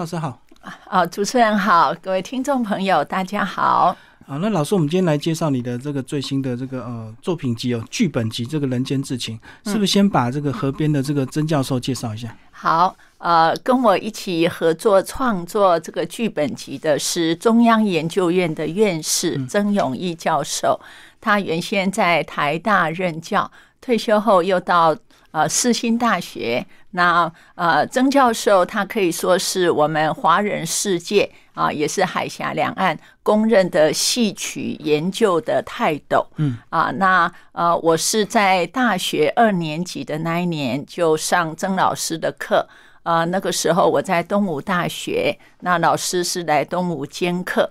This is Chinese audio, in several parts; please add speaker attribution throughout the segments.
Speaker 1: 老师好。
Speaker 2: 啊，主持人好，各位听众朋友，大家好。
Speaker 1: 好，那老师，我们今天来介绍你的这个最新的这个呃作品集哦，剧本集《这个人间至情》，是不是先把这个河边的这个曾教授介绍一下？
Speaker 2: 好，呃，跟我一起合作创作这个剧本集的是中央研究院的院士曾永义教授，他原先在台大任教，退休后又到。呃，世新大学，那呃，曾教授他可以说是我们华人世界啊，也是海峡两岸公认的戏曲研究的泰斗。嗯啊，那呃，我是在大学二年级的那一年就上曾老师的课，呃，那个时候我在东吴大学，那老师是来东吴兼课。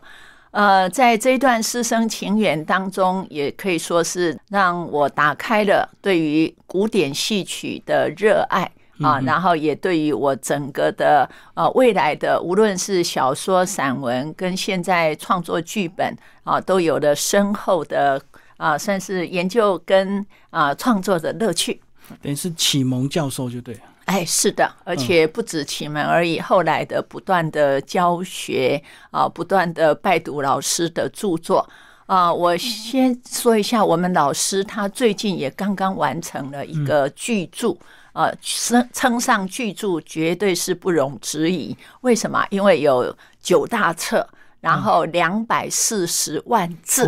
Speaker 2: 呃，在这一段师生情缘当中，也可以说是让我打开了对于古典戏曲的热爱啊，然后也对于我整个的呃未来的，无论是小说、散文跟现在创作剧本啊，都有了深厚的啊，算是研究跟啊创作的乐趣。
Speaker 1: 等于是启蒙教授就对了。
Speaker 2: 哎，是的，而且不止启蒙而已，后来的不断的教学啊，不断的拜读老师的著作啊。我先说一下，我们老师他最近也刚刚完成了一个巨著，呃，称称上巨著绝对是不容置疑。为什么？因为有九大册，然后两百四十万字。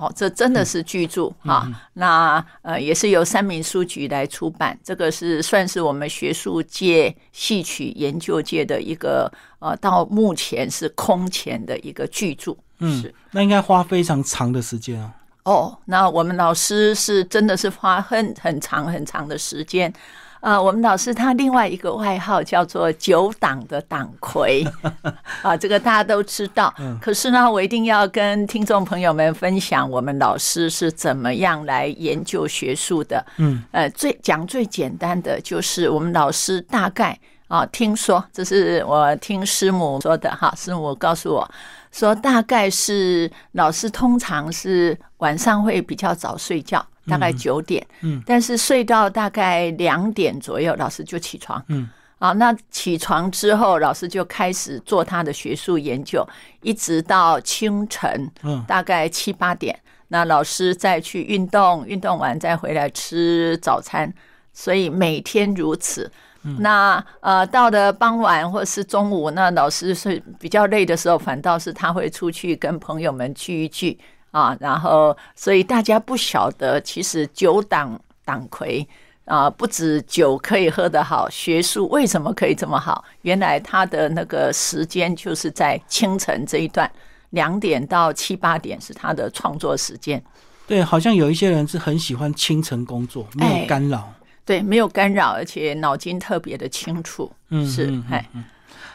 Speaker 2: 哦，这真的是巨著哈。那呃，也是由三民书局来出版，这个是算是我们学术界、戏曲研究界的一个呃，到目前是空前的一个巨著。
Speaker 1: 嗯，那应该花非常长的时间啊。
Speaker 2: 哦，那我们老师是真的是花很很长很长的时间。啊，我们老师他另外一个外号叫做“九党的党魁”，啊，这个大家都知道。可是呢，我一定要跟听众朋友们分享，我们老师是怎么样来研究学术的。嗯，呃，最讲最简单的就是我们老师大概啊，听说这是我听师母说的哈，师母告诉我说，大概是老师通常是晚上会比较早睡觉。大概九点，嗯，但是睡到大概两点左右，老师就起床，嗯，啊，那起床之后，老师就开始做他的学术研究，一直到清晨，嗯，大概七八点，那老师再去运动，运动完再回来吃早餐，所以每天如此。那呃，到了傍晚或是中午，那老师是比较累的时候，反倒是他会出去跟朋友们聚一聚。啊，然后所以大家不晓得，其实酒党党魁啊，不止酒可以喝得好，学术为什么可以这么好？原来他的那个时间就是在清晨这一段，两点到七八点是他的创作时间。
Speaker 1: 对，好像有一些人是很喜欢清晨工作，没有干扰。
Speaker 2: 对，没有干扰，而且脑筋特别的清楚。嗯，是，哎。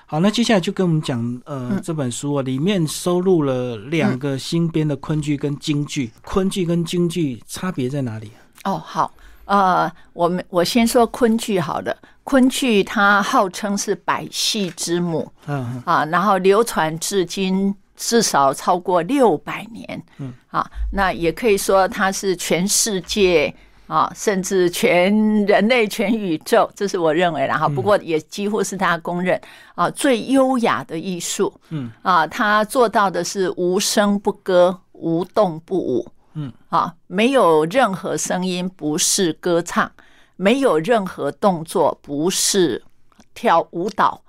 Speaker 1: 好，那接下来就跟我们讲，呃，这本书啊，里面收录了两个新编的昆剧跟京剧，昆剧跟京剧差别在哪里？
Speaker 2: 哦，好，呃，我们我先说昆剧好了，昆剧它号称是百戏之母，嗯啊，然后流传至今至少超过六百年，嗯啊，那也可以说它是全世界。啊，甚至全人类、全宇宙，这是我认为，然后不过也几乎是他公认啊最优雅的艺术。嗯，啊，他做到的是无声不歌，无动不舞。嗯，啊，没有任何声音不是歌唱，没有任何动作不是跳舞蹈。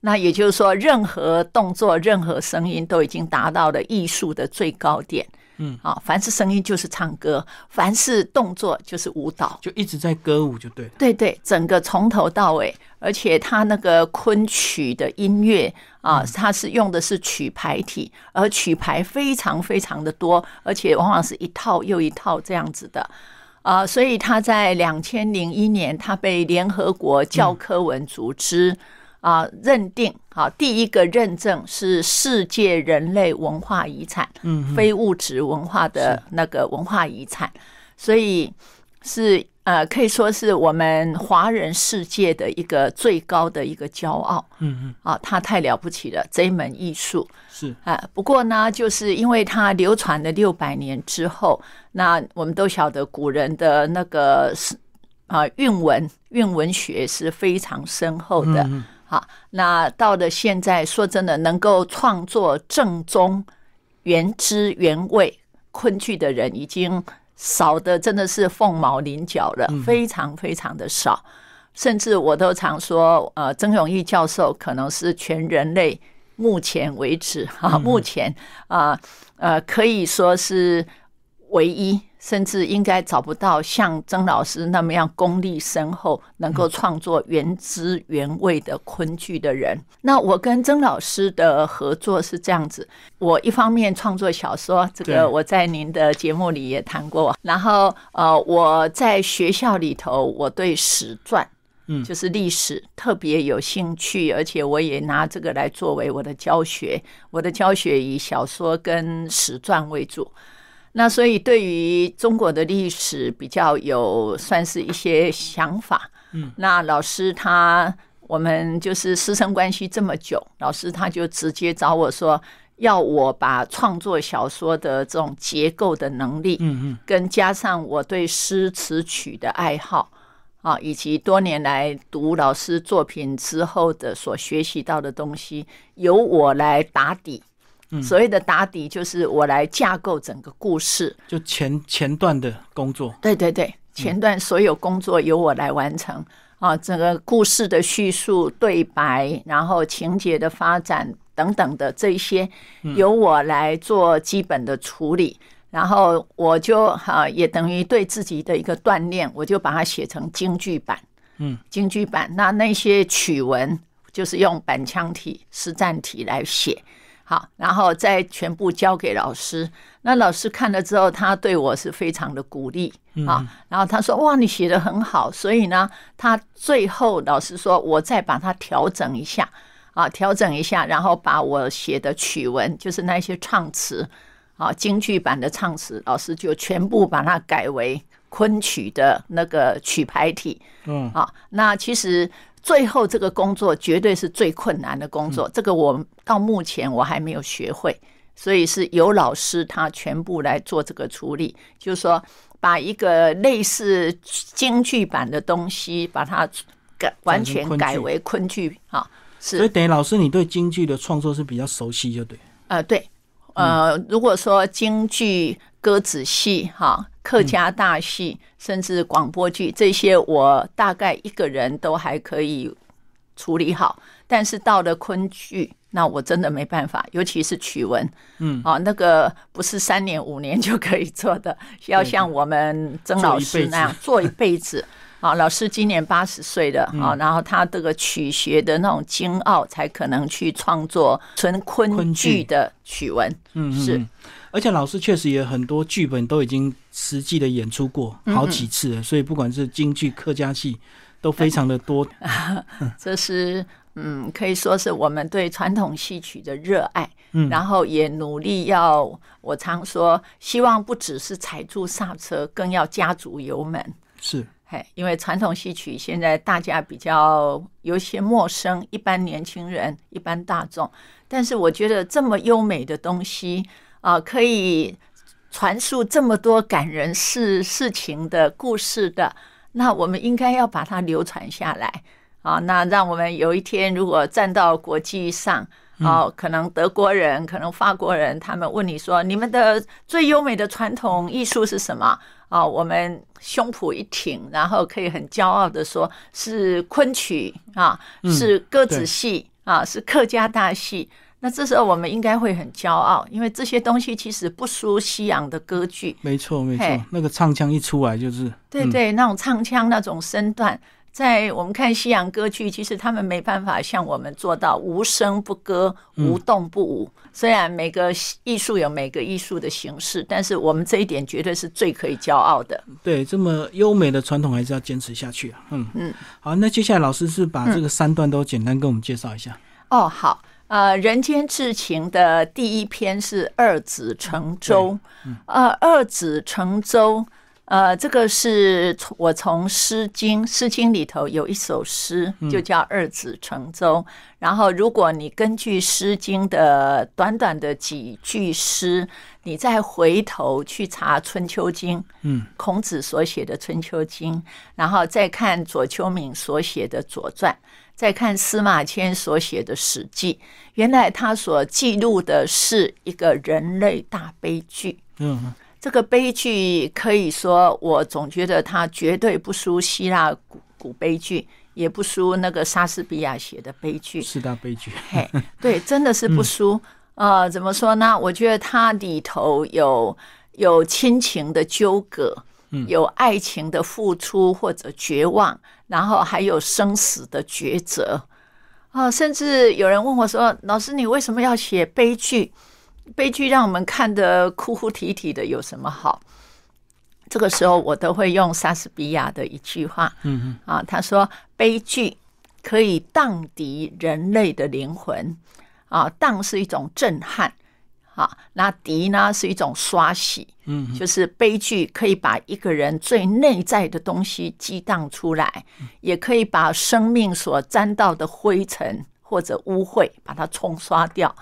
Speaker 2: 那也就是说，任何动作、任何声音都已经达到了艺术的最高点。嗯，啊，凡是声音就是唱歌，凡是动作就是舞蹈，
Speaker 1: 就一直在歌舞，就对。
Speaker 2: 对对，整个从头到尾，而且他那个昆曲的音乐啊，它是用的是曲牌体，而曲牌非常非常的多，而且往往是一套又一套这样子的啊，所以他在两千零一年，他被联合国教科文组织。啊，认定好，第一个认证是世界人类文化遗产，嗯，非物质文化的那个文化遗产，所以是呃，可以说是我们华人世界的一个最高的一个骄傲，嗯嗯，啊，它太了不起了，这一门艺术。
Speaker 1: 是。
Speaker 2: 啊，不过呢，就是因为它流传了六百年之后，那我们都晓得古人的那个是啊韵文韵文学是非常深厚的。好，那到了现在，说真的，能够创作正宗、原汁原味昆剧的人，已经少的真的是凤毛麟角了，非常非常的少。甚至我都常说，呃，曾永义教授可能是全人类目前为止哈，目前啊呃可以说是唯一。甚至应该找不到像曾老师那么样功力深厚、能够创作原汁原味的昆剧的人。那我跟曾老师的合作是这样子：我一方面创作小说，这个我在您的节目里也谈过。然后呃，我在学校里头，我对史传，嗯，就是历史特别有兴趣，而且我也拿这个来作为我的教学。我的教学以小说跟史传为主。那所以对于中国的历史比较有算是一些想法，嗯，那老师他我们就是师生关系这么久，老师他就直接找我说，要我把创作小说的这种结构的能力，嗯嗯，跟加上我对诗词曲的爱好啊，以及多年来读老师作品之后的所学习到的东西，由我来打底。所谓的打底，就是我来架构整个故事，
Speaker 1: 就前前段的工作。
Speaker 2: 对对对，前段所有工作由我来完成啊，整个故事的叙述、对白，然后情节的发展等等的这些，由我来做基本的处理。然后我就哈，也等于对自己的一个锻炼，我就把它写成京剧版。嗯，京剧版，那那些曲文就是用板腔体、实战体来写。好，然后再全部交给老师。那老师看了之后，他对我是非常的鼓励啊。然后他说：“哇，你写的很好。”所以呢，他最后老师说：“我再把它调整一下啊，调整一下，然后把我写的曲文，就是那些唱词啊，京剧版的唱词，老师就全部把它改为昆曲的那个曲牌体。嗯，啊，那其实。最后这个工作绝对是最困难的工作，这个我到目前我还没有学会，所以是由老师他全部来做这个处理，就是说把一个类似京剧版的东西，把它改完全改为昆剧啊。
Speaker 1: 是，所以等于老师你对京剧的创作是比较熟悉，就对。
Speaker 2: 呃，对，呃，如果说京剧歌子戏哈。客家大戏，甚至广播剧，这些我大概一个人都还可以处理好。但是到了昆剧，那我真的没办法，尤其是曲文，嗯，啊，那个不是三年五年就可以做的，要像我们曾老师那样做一辈子。啊，老师今年八十岁了啊，然后他这个曲学的那种精奥，才可能去创作纯昆剧的曲文。嗯，是。
Speaker 1: 而且老师确实也很多剧本都已经实际的演出过好几次了，所以不管是京剧、客家戏，都非常的多。
Speaker 2: 这是嗯，可以说是我们对传统戏曲的热爱。嗯，然后也努力要，我常说，希望不只是踩住刹车，更要加足油门。
Speaker 1: 是，
Speaker 2: 嘿，因为传统戏曲现在大家比较有些陌生，一般年轻人、一般大众，但是我觉得这么优美的东西。啊，可以传述这么多感人事事情的故事的，那我们应该要把它流传下来啊！那让我们有一天如果站到国际上，哦，可能德国人，可能法国人，他们问你说，你们的最优美的传统艺术是什么？啊，我们胸脯一挺，然后可以很骄傲的说，是昆曲啊，是歌子戏啊，是客家大戏。那这时候我们应该会很骄傲，因为这些东西其实不输西洋的歌剧。
Speaker 1: 没错，没错，那个唱腔一出来就是。
Speaker 2: 对对，那种唱腔那种身段，在我们看西洋歌剧，其实他们没办法像我们做到无声不歌、无动不舞。虽然每个艺术有每个艺术的形式，但是我们这一点绝对是最可以骄傲的。
Speaker 1: 对，这么优美的传统还是要坚持下去啊。嗯嗯，好，那接下来老师是把这个三段都简单跟我们介绍一下。
Speaker 2: 哦，好。呃，人间至情的第一篇是二子乘舟。呃，二子乘舟，呃，这个是我从《诗经》《诗经》里头有一首诗，就叫二子乘舟。然后，如果你根据《诗经》的短短的几句诗，你再回头去查《春秋经》，嗯，孔子所写的《春秋经》，然后再看左丘明所写的《左传》。再看司马迁所写的《史记》，原来他所记录的是一个人类大悲剧。
Speaker 1: 嗯，
Speaker 2: 这个悲剧可以说，我总觉得它绝对不输希腊古古悲剧，也不输那个莎士比亚写的悲剧。
Speaker 1: 四大悲剧。
Speaker 2: 嘿，对，真的是不输。呃，怎么说呢？我觉得它里头有有亲情的纠葛，有爱情的付出或者绝望，然后还有生死的抉择。啊，甚至有人问我说：“老师，你为什么要写悲剧？悲剧让我们看得哭哭啼啼的，有什么好？”这个时候，我都会用莎士比亚的一句话，
Speaker 1: 嗯
Speaker 2: 啊，他说：“悲剧可以荡涤人类的灵魂。”啊，荡是一种震撼，啊，那涤呢是一种刷洗，
Speaker 1: 嗯，
Speaker 2: 就是悲剧可以把一个人最内在的东西激荡出来，也可以把生命所沾到的灰尘或者污秽把它冲刷掉。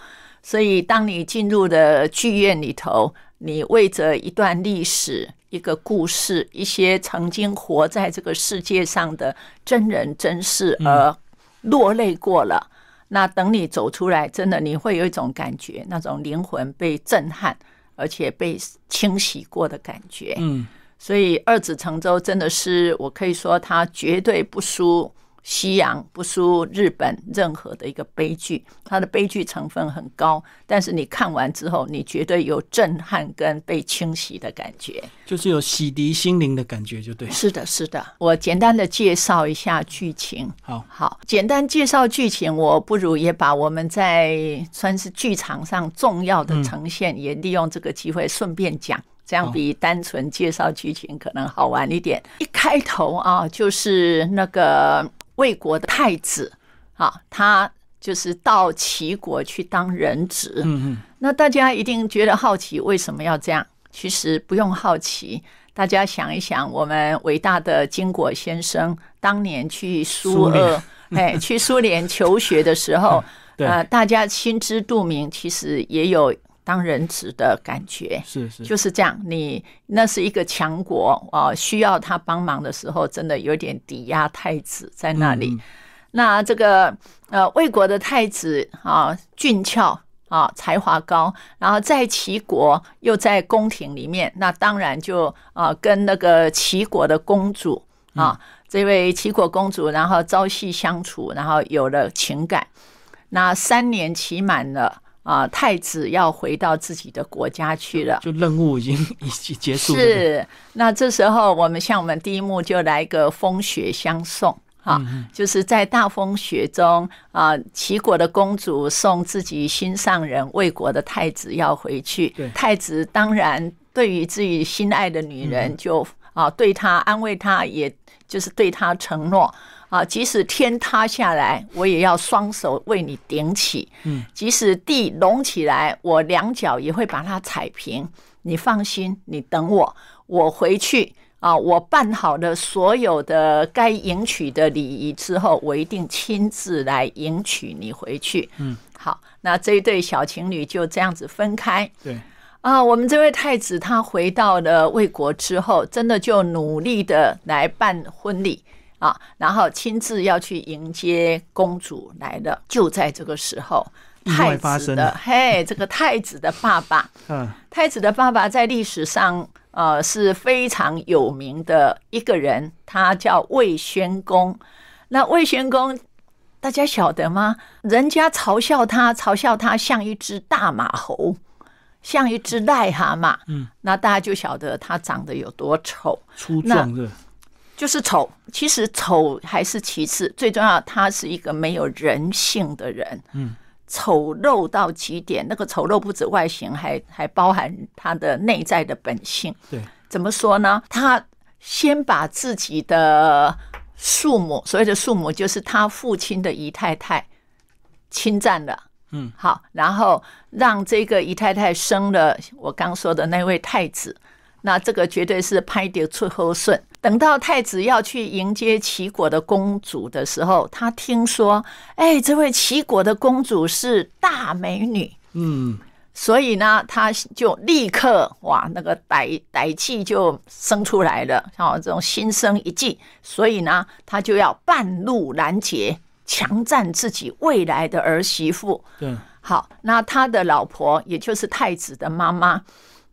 Speaker 2: 所以，当你进入的剧院里头，你为着一段历史、一个故事、一些曾经活在这个世界上的真人真事而落泪过了。那等你走出来，真的你会有一种感觉，那种灵魂被震撼，而且被清洗过的感觉。
Speaker 1: 嗯，
Speaker 2: 所以二子成舟真的是，我可以说它绝对不输。西洋不输日本任何的一个悲剧，它的悲剧成分很高，但是你看完之后，你绝对有震撼跟被清洗的感觉，
Speaker 1: 就是有洗涤心灵的感觉，就对。
Speaker 2: 是的，是的。我简单的介绍一下剧情。
Speaker 1: 好，
Speaker 2: 好，简单介绍剧情，我不如也把我们在算是剧场上重要的呈现，也利用这个机会顺便讲，这样比单纯介绍剧情可能好玩一点。一开头啊，就是那个。魏国的太子啊，他就是到齐国去当人质。
Speaker 1: 嗯嗯，
Speaker 2: 那大家一定觉得好奇，为什么要这样？其实不用好奇，大家想一想，我们伟大的金果先生当年去苏俄，哎，去苏联求学的时候，呃，大家心知肚明，其实也有。当人质的感觉
Speaker 1: 是是
Speaker 2: 就是这样，你那是一个强国啊，需要他帮忙的时候，真的有点抵押太子在那里。那这个呃，魏国的太子啊，俊俏啊，才华高，然后在齐国又在宫廷里面，那当然就啊，跟那个齐国的公主啊，这位齐国公主，然后朝夕相处，然后有了情感。那三年期满了。啊，太子要回到自己的国家去了，
Speaker 1: 就任务已经 已经结束。
Speaker 2: 是，那这时候我们像我们第一幕就来个风雪相送，哈，就是在大风雪中啊，齐国的公主送自己心上人魏国的太子要回去，太子当然对于自己心爱的女人就啊，对他安慰她，也就是对她承诺。啊，即使天塌下来，我也要双手为你顶起。
Speaker 1: 嗯，
Speaker 2: 即使地隆起来，我两脚也会把它踩平。你放心，你等我，我回去啊，我办好了所有的该迎娶的礼仪之后，我一定亲自来迎娶你回去。
Speaker 1: 嗯，
Speaker 2: 好，那这一对小情侣就这样子分开。
Speaker 1: 对
Speaker 2: 啊，我们这位太子他回到了魏国之后，真的就努力的来办婚礼。啊，然后亲自要去迎接公主来了，就在这个时候，太子的嘿，这个太子的爸爸，
Speaker 1: 嗯，
Speaker 2: 太子的爸爸在历史上呃是非常有名的一个人，他叫魏宣公。那魏宣公大家晓得吗？人家嘲笑他，嘲笑他像一只大马猴，像一只癞蛤蟆。
Speaker 1: 嗯，
Speaker 2: 那大家就晓得他长得有多丑，
Speaker 1: 粗壮的。
Speaker 2: 就是丑，其实丑还是其次，最重要，他是一个没有人性的人，
Speaker 1: 嗯，
Speaker 2: 丑陋到极点。那个丑陋不止外形，还还包含他的内在的本性。
Speaker 1: 对，
Speaker 2: 怎么说呢？他先把自己的父母，所谓的父母就是他父亲的姨太太侵占了，
Speaker 1: 嗯，
Speaker 2: 好，然后让这个姨太太生了我刚说的那位太子。那这个绝对是拍得出后顺。等到太子要去迎接齐国的公主的时候，他听说，哎，这位齐国的公主是大美女，
Speaker 1: 嗯，
Speaker 2: 所以呢，他就立刻哇，那个歹歹气就生出来了，像这种心生一计，所以呢，他就要半路拦截强占自己未来的儿媳妇。
Speaker 1: 对，
Speaker 2: 好，那他的老婆也就是太子的妈妈，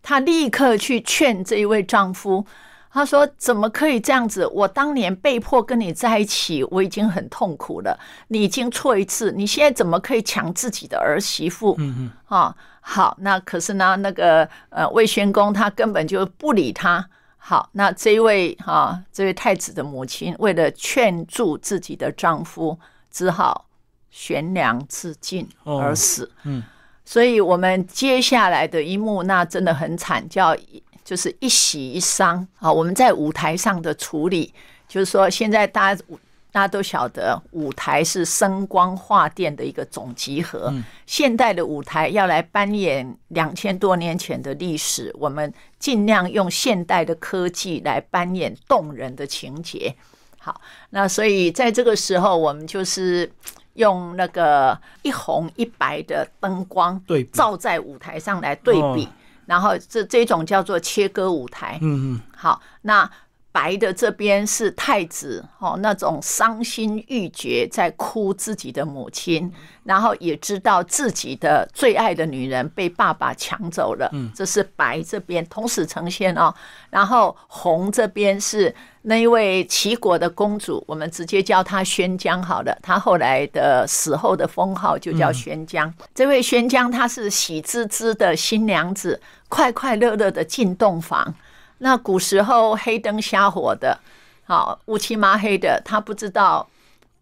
Speaker 2: 她立刻去劝这一位丈夫。她说：“怎么可以这样子？我当年被迫跟你在一起，我已经很痛苦了。你已经错一次，你现在怎么可以抢自己的儿媳妇？
Speaker 1: 嗯嗯，
Speaker 2: 啊，好，那可是呢，那个呃魏宣公他根本就不理他。好，那这一位哈，这位太子的母亲为了劝住自己的丈夫，只好悬梁自尽而死。
Speaker 1: 嗯，
Speaker 2: 所以我们接下来的一幕，那真的很惨，叫。”就是一喜一伤啊！我们在舞台上的处理，就是说，现在大家大家都晓得，舞台是声光化电的一个总集合。现代的舞台要来扮演两千多年前的历史，我们尽量用现代的科技来扮演动人的情节。好，那所以在这个时候，我们就是用那个一红一白的灯光
Speaker 1: 对
Speaker 2: 照在舞台上来对比。然后这这种叫做切割舞台，
Speaker 1: 嗯嗯，
Speaker 2: 好，那白的这边是太子哦，那种伤心欲绝，在哭自己的母亲，然后也知道自己的最爱的女人被爸爸抢走了，
Speaker 1: 嗯，
Speaker 2: 这是白这边同时呈现哦，然后红这边是。那一位齐国的公主，我们直接叫她宣姜好了。她后来的死后的封号就叫宣姜。这位宣姜，她是喜滋滋的新娘子，快快乐乐的进洞房。那古时候黑灯瞎火的，好乌漆麻黑的，他不知道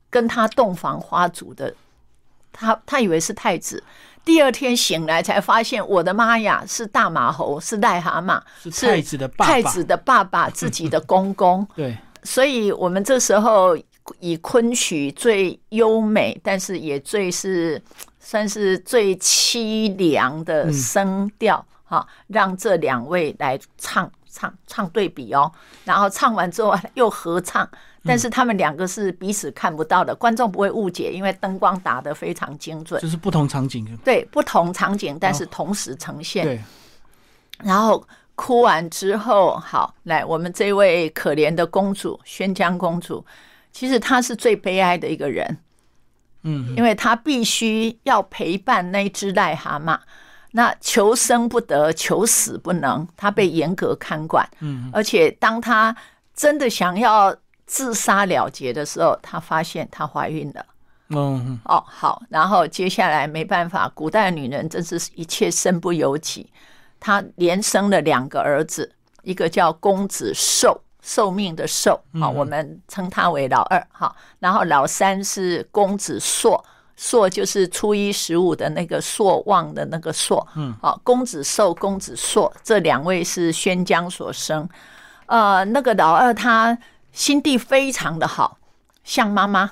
Speaker 2: 跟他洞房花烛的，他他以为是太子。第二天醒来才发现，我的妈呀，是大马猴，是癞蛤蟆，
Speaker 1: 是太子的爸
Speaker 2: 爸，太子的爸爸 自己的公公。
Speaker 1: 对，
Speaker 2: 所以我们这时候以昆曲最优美，但是也最是算是最凄凉的声调，哈，让这两位来唱唱唱对比哦，然后唱完之后又合唱。但是他们两个是彼此看不到的，观众不会误解，因为灯光打得非常精准。
Speaker 1: 就是不同场景。
Speaker 2: 对，不同场景，但是同时呈现。
Speaker 1: 对。
Speaker 2: 然后哭完之后，好，来，我们这位可怜的公主宣江公主，其实她是最悲哀的一个人。
Speaker 1: 嗯。
Speaker 2: 因为她必须要陪伴那只癞蛤蟆，那求生不得，求死不能，他被严格看管。
Speaker 1: 嗯。
Speaker 2: 而且，当他真的想要。自杀了结的时候，她发现她怀孕了。
Speaker 1: 嗯，
Speaker 2: 哦，好，然后接下来没办法，古代女人真是一切身不由己。她连生了两个儿子，一个叫公子寿，寿命的寿，好，我们称他为老二，哈。然后老三是公子硕，硕就是初一十五的那个朔望的那个朔，
Speaker 1: 嗯，
Speaker 2: 好，公子寿、公子朔这两位是宣江所生。呃，那个老二他。心地非常的好，像妈妈。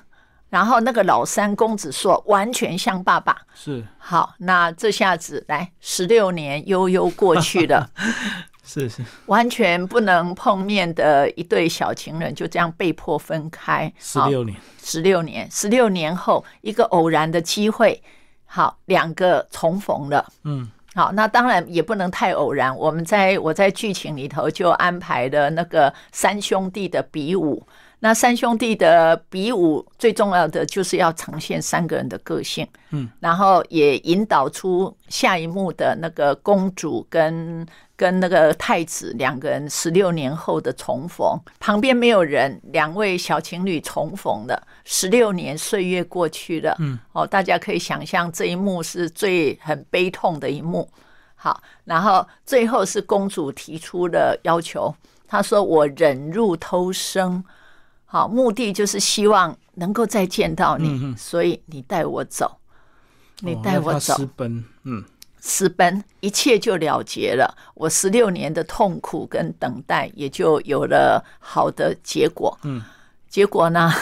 Speaker 2: 然后那个老三公子说，完全像爸爸。
Speaker 1: 是
Speaker 2: 好，那这下子来十六年悠悠过去了，
Speaker 1: 是是，
Speaker 2: 完全不能碰面的一对小情人就这样被迫分开。
Speaker 1: 十六年，
Speaker 2: 十六年，十六年后一个偶然的机会，好，两个重逢了。
Speaker 1: 嗯。
Speaker 2: 好，那当然也不能太偶然。我们在我在剧情里头就安排了那个三兄弟的比武。那三兄弟的比武最重要的就是要呈现三个人的个性，
Speaker 1: 嗯，
Speaker 2: 然后也引导出下一幕的那个公主跟跟那个太子两个人十六年后的重逢。旁边没有人，两位小情侣重逢了，十六年岁月过去了，
Speaker 1: 嗯，
Speaker 2: 哦，大家可以想象这一幕是最很悲痛的一幕。好，然后最后是公主提出的要求，她说：“我忍辱偷生。”好，目的就是希望能够再见到你，所以你带我走，你带我走，
Speaker 1: 私奔，嗯，
Speaker 2: 私奔，一切就了结了。我十六年的痛苦跟等待，也就有了好的结果。
Speaker 1: 嗯，
Speaker 2: 结果呢，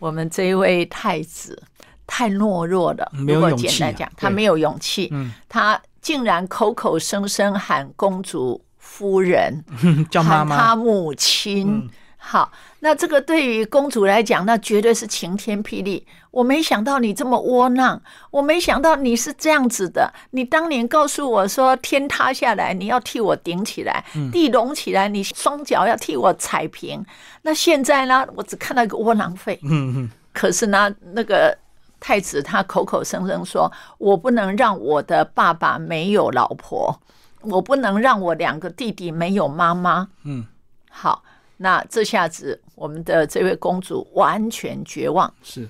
Speaker 2: 我们这一位太子太懦弱了，
Speaker 1: 如
Speaker 2: 果简单讲，他没有勇气，
Speaker 1: 嗯，
Speaker 2: 他竟然口口声声喊公主夫人，
Speaker 1: 叫妈妈，
Speaker 2: 他母亲。好，那这个对于公主来讲，那绝对是晴天霹雳。我没想到你这么窝囊，我没想到你是这样子的。你当年告诉我说，天塌下来你要替我顶起来，地隆起来你双脚要替我踩平。那现在呢？我只看到一个窝囊废。
Speaker 1: 嗯嗯，
Speaker 2: 可是呢，那个太子他口口声声说：“我不能让我的爸爸没有老婆，我不能让我两个弟弟没有妈妈。”
Speaker 1: 嗯，
Speaker 2: 好，那这下子我们的这位公主完全绝望。
Speaker 1: 是，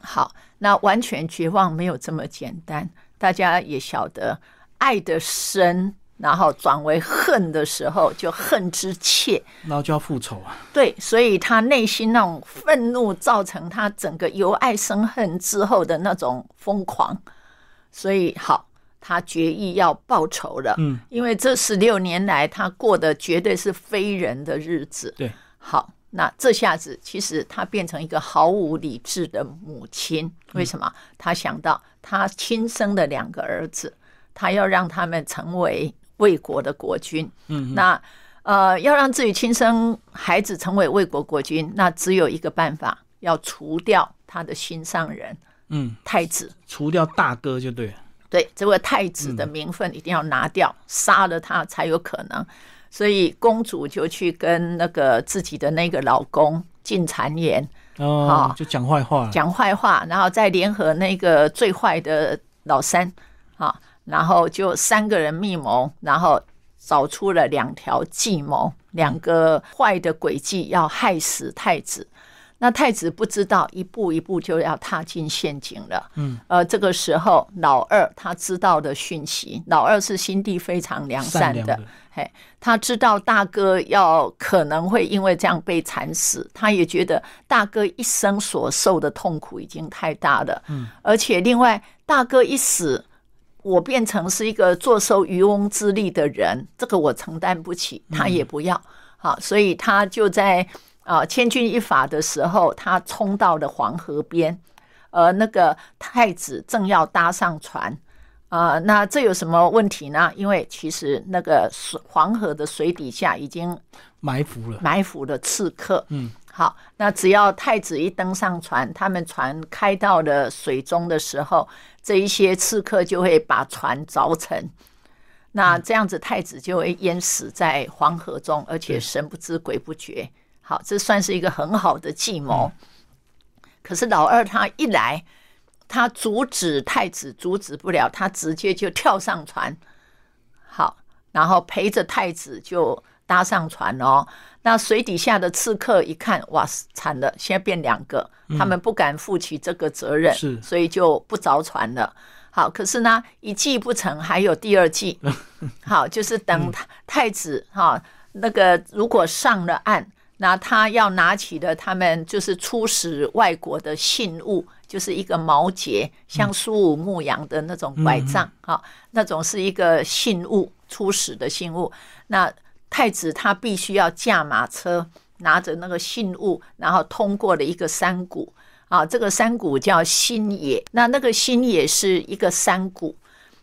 Speaker 2: 好，那完全绝望没有这么简单，大家也晓得，爱的深，然后转为恨的时候，就恨之切。
Speaker 1: 然后就要复仇啊。
Speaker 2: 对，所以他内心那种愤怒，造成他整个由爱生恨之后的那种疯狂。所以好，他决意要报仇了。
Speaker 1: 嗯，
Speaker 2: 因为这十六年来他过的绝对是非人的日子。
Speaker 1: 对，
Speaker 2: 好，那这下子其实他变成一个毫无理智的母亲。为什么？他想到他亲生的两个儿子，他要让他们成为魏国的国君。
Speaker 1: 嗯，
Speaker 2: 那呃，要让自己亲生孩子成为魏国国君，那只有一个办法，要除掉他的心上人
Speaker 1: 嗯，
Speaker 2: 太子。
Speaker 1: 除掉大哥就对了。
Speaker 2: 对，这位太子的名分一定要拿掉，杀了他才有可能。所以公主就去跟那个自己的那个老公进谗言，
Speaker 1: 哦
Speaker 2: 好，
Speaker 1: 就讲坏话。
Speaker 2: 讲坏话，然后再联合那个最坏的老三啊，然后就三个人密谋，然后找出了两条计谋，两个坏的诡计要害死太子。那太子不知道，一步一步就要踏进陷阱了。
Speaker 1: 嗯，
Speaker 2: 呃，这个时候老二他知道的讯息，老二是心地非常良善的，
Speaker 1: 善的
Speaker 2: 嘿，他知道大哥要可能会因为这样被惨死，他也觉得大哥一生所受的痛苦已经太大了。嗯，而且另外大哥一死，我变成是一个坐收渔翁之利的人，这个我承担不起，他也不要。好，所以他就在啊千钧一发的时候，他冲到了黄河边，而那个太子正要搭上船。啊、那这有什么问题呢？因为其实那个水黄河的水底下已经
Speaker 1: 埋伏了。
Speaker 2: 埋伏了刺客。
Speaker 1: 嗯，
Speaker 2: 好，那只要太子一登上船，他们船开到了水中的时候，这一些刺客就会把船凿沉。那这样子，太子就会淹死在黄河中，而且神不知鬼不觉。好，这算是一个很好的计谋。可是老二他一来，他阻止太子，阻止不了，他直接就跳上船。好，然后陪着太子就搭上船哦。那水底下的刺客一看，哇，惨了，现在变两个，他们不敢负起这个责任，
Speaker 1: 是
Speaker 2: 所以就不着船了。好，可是呢，一计不成，还有第二计。好，就是等太太子哈，那个如果上了岸，那他要拿起的他们就是出使外国的信物，就是一个毛节，像苏武牧羊的那种拐杖，哈、那种是一个信物，出使的信物。那太子他必须要驾马车，拿着那个信物，然后通过了一个山谷。啊，这个山谷叫新野，那那个新野是一个山谷。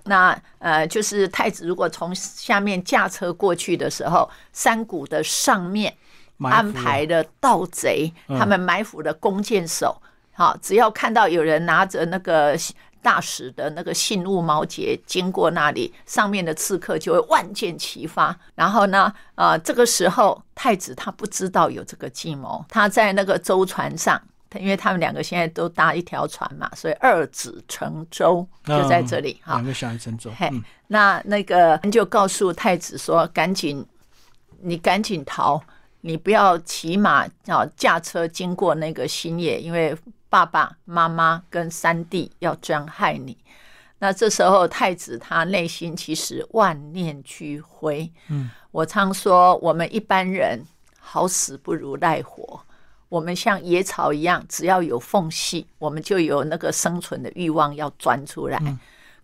Speaker 2: 那呃，就是太子如果从下面驾车过去的时候，山谷的上面安排的盗贼，
Speaker 1: 嗯
Speaker 2: 他们埋伏的弓箭手。好，只要看到有人拿着那个大使的那个信物毛节经过那里，上面的刺客就会万箭齐发。然后呢，呃，这个时候太子他不知道有这个计谋，他在那个舟船上。因为他们两个现在都搭一条船嘛，所以二子乘舟就在这里哈。
Speaker 1: 两个小孩乘舟。
Speaker 2: 嘿
Speaker 1: 嗯，
Speaker 2: 那那个就告诉太子说：“赶紧，你赶紧逃，你不要骑马啊驾车经过那个新野，因为爸爸妈妈跟三弟要这样害你。”那这时候太子他内心其实万念俱灰。
Speaker 1: 嗯，
Speaker 2: 我常说我们一般人好死不如赖活。我们像野草一样，只要有缝隙，我们就有那个生存的欲望要钻出来。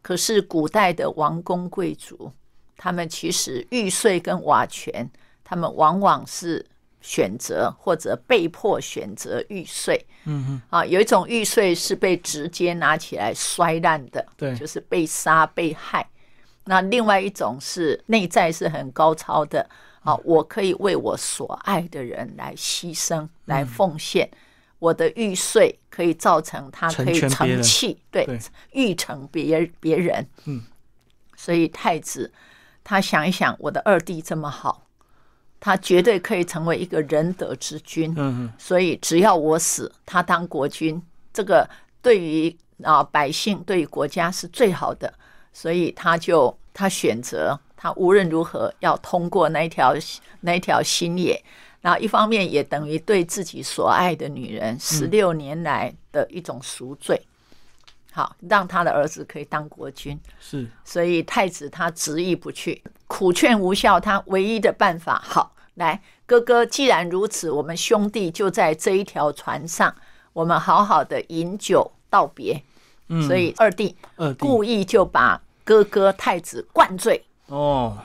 Speaker 2: 可是古代的王公贵族，他们其实玉碎跟瓦全，他们往往是选择或者被迫选择玉碎。
Speaker 1: 嗯嗯，
Speaker 2: 啊，有一种玉碎是被直接拿起来摔烂的，
Speaker 1: 对
Speaker 2: 就是被杀被害。那另外一种是内在是很高超的，啊，我可以为我所爱的人来牺牲、来奉献。我的玉碎可以造成他可以
Speaker 1: 成
Speaker 2: 器，对玉，成别别人。
Speaker 1: 嗯，
Speaker 2: 所以太子他想一想，我的二弟这么好，他绝对可以成为一个仁德之君。
Speaker 1: 嗯嗯，
Speaker 2: 所以只要我死，他当国君，这个对于啊百姓、对于国家是最好的。所以他就他选择他无论如何要通过那一条那一条新野，然后一方面也等于对自己所爱的女人十六年来的一种赎罪。好，让他的儿子可以当国君。
Speaker 1: 是，
Speaker 2: 所以太子他执意不去，苦劝无效，他唯一的办法，好，来，哥哥，既然如此，我们兄弟就在这一条船上，我们好好的饮酒道别。
Speaker 1: 嗯，
Speaker 2: 所以二弟
Speaker 1: 二弟。
Speaker 2: 故意就把哥哥太子灌醉，
Speaker 1: 哦，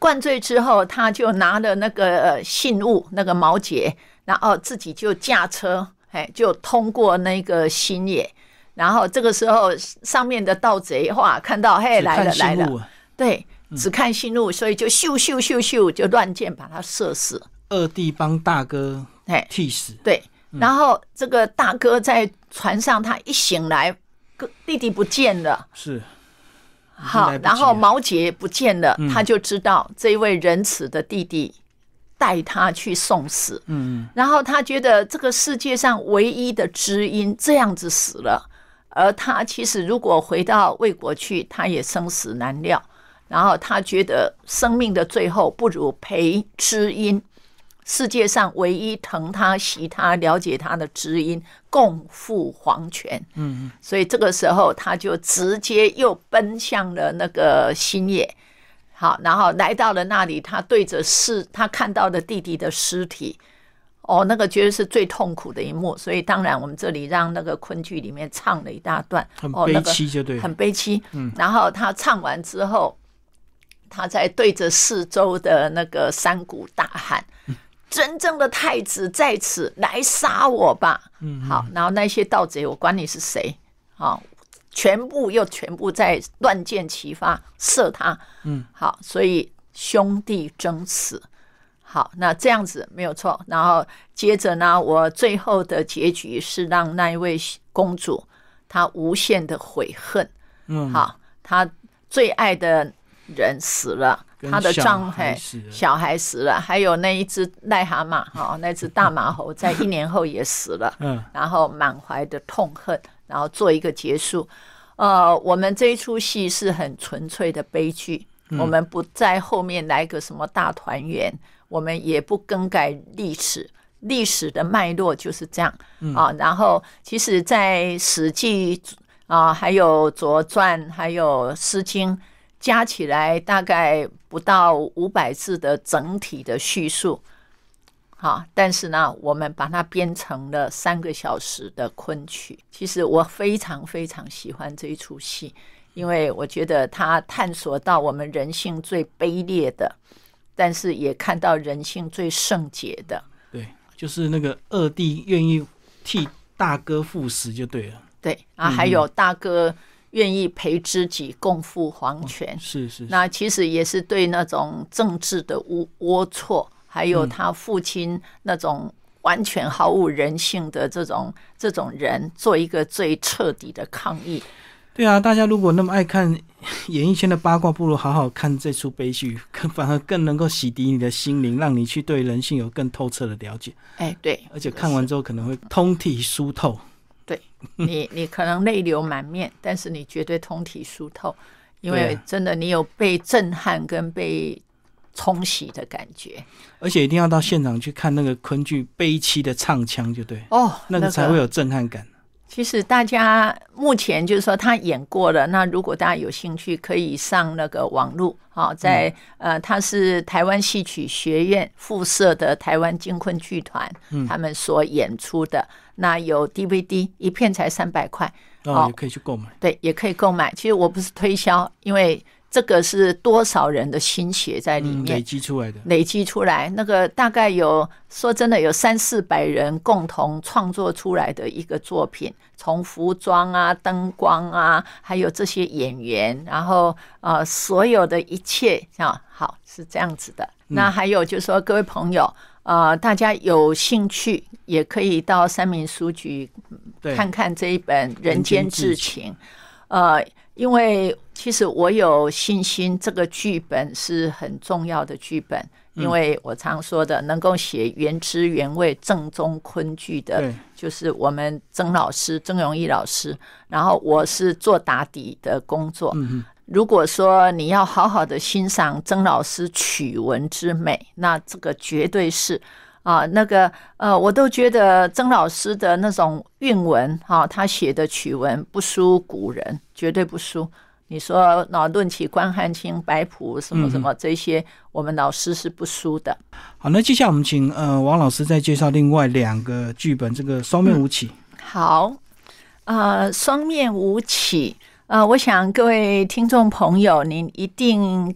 Speaker 2: 灌醉之后，他就拿了那个呃信物，那个毛节，然后自己就驾车，哎，就通过那个新野。然后这个时候，上面的盗贼哇，看到嘿来了来了，对，只看信路，所以就咻咻咻咻就乱箭把他射死。
Speaker 1: 二弟帮大哥
Speaker 2: 哎，
Speaker 1: 替死，
Speaker 2: 对，然后这个大哥在船上，他一醒来，哥弟弟不见了。
Speaker 1: 是，
Speaker 2: 好然后毛杰不见了，
Speaker 1: 嗯
Speaker 2: 他就知道这一位仁慈的弟弟带他去送死。
Speaker 1: 嗯
Speaker 2: 然后他觉得这个世界上唯一的知音这样子死了，而他其实如果回到魏国去，他也生死难料。然后他觉得生命的最后不如陪知音，世界上唯一疼他、惜他、了解他的知音，共赴黄泉。
Speaker 1: 嗯
Speaker 2: 所以这个时候他就直接又奔向了那个新野。好，然后来到了那里，他对着尸，他看到的弟弟的尸体，哦，那个绝对是最痛苦的一幕。所以当然，我们这里让那个昆剧里面唱了一大段，哦，
Speaker 1: 很悲
Speaker 2: 那个
Speaker 1: 戚就对了，
Speaker 2: 很悲戚。嗯，然后他唱完之后，他在对着四周的那个山谷大喊：“真正的太子在此，来杀我吧！”嗯，好，然后那些盗贼，我管你是谁，好，全部又全部在乱箭齐发射他。
Speaker 1: 嗯，
Speaker 2: 好，所以兄弟争死。好，那这样子没有错。然后接着呢，我最后的结局是让那一位公主她无限的悔恨。
Speaker 1: 嗯，
Speaker 2: 好，她最爱的人死了，
Speaker 1: 跟
Speaker 2: 她的
Speaker 1: 小
Speaker 2: 丈嘿
Speaker 1: 孩死了
Speaker 2: 小孩死了，还有那一只癞蛤蟆哈，那只大马猴在一年后也死了。
Speaker 1: 嗯
Speaker 2: 然后满怀的痛恨，然后做一个结束。呃，我们这一出戏是很纯粹的悲剧，我们不在后面来个什么大团圆，我们也不更改历史，历史的脉络就是这样啊。然后，其实，在《史记》啊，还有《左传》，还有《诗经》，加起来大概不到五百字的整体的叙述。好，但是呢，我们把它编成了三个小时的昆曲。其实我非常非常喜欢这一出戏，因为我觉得它探索到我们人性最卑劣的，但是也看到人性最圣洁的。
Speaker 1: 对，就是那个二弟愿意替大哥赴死就对了，
Speaker 2: 对啊，还有大哥愿意陪知己共赴黄泉。
Speaker 1: 是是，
Speaker 2: 那其实也是对那种政治的龌龌龊，还有他父亲那种完全毫无人性的这种这种人，做一个最彻底的抗议。
Speaker 1: 对啊，大家如果那么爱看 演艺圈的八卦，不如好好看这出悲剧，更反而更能够洗涤你的心灵，让你去对人性有更透彻的了解，
Speaker 2: 哎，对，
Speaker 1: 而且看完之后可能会通体疏透。
Speaker 2: 你 你可能泪流满面，但是你绝对通体疏透，因为真的你有被震撼跟被冲洗的感觉。
Speaker 1: 而且一定要到现场去看那个昆剧悲凄的唱腔，就对，
Speaker 2: 哦，
Speaker 1: 那个才会有震撼感。
Speaker 2: 其实大家目前就是说他演过了，那如果大家有兴趣，可以上那个网络，好，在、呃，他是台湾戏曲学院附设的台湾京昆剧团，他们所演出的，那有 DVD 一片才三百块，
Speaker 1: 哦，也可以去购买。
Speaker 2: 对，也可以购买。其实我不是推销，因为这个是多少人的心血在里
Speaker 1: 嗯，
Speaker 2: 面
Speaker 1: 累。积出来的。
Speaker 2: 累积出来，那个大概有说真的有三四百人共同创作出来的一个作品，从服装啊、灯光啊，还有这些演员，然后呃所有的一切啊，好是这样子的。那还有就是说，各位朋友，呃，大家有兴趣也可以到三民书局，看看这一本《人间
Speaker 1: 至
Speaker 2: 至情》。呃，因为其实我有信心，这个剧本是很重要的剧本，因为我常说的，能够写原汁原味、正宗昆剧的，就是我们曾老师曾荣义老师。然后我是做打底的工作。
Speaker 1: 嗯
Speaker 2: 如果说你要好好的欣赏曾老师曲文之美，那这个绝对是啊，那个呃，我都觉得曾老师的那种韵文哈、他写的曲文不输古人，绝对不输。你说那论起关汉卿、白朴什么什么这些，我们老师是不输的。
Speaker 1: 好，那接下来我们请呃王老师再介绍另外两个剧本，这个双面舞起。
Speaker 2: 好，呃，双面舞起，呃，我想各位听众朋友，您一定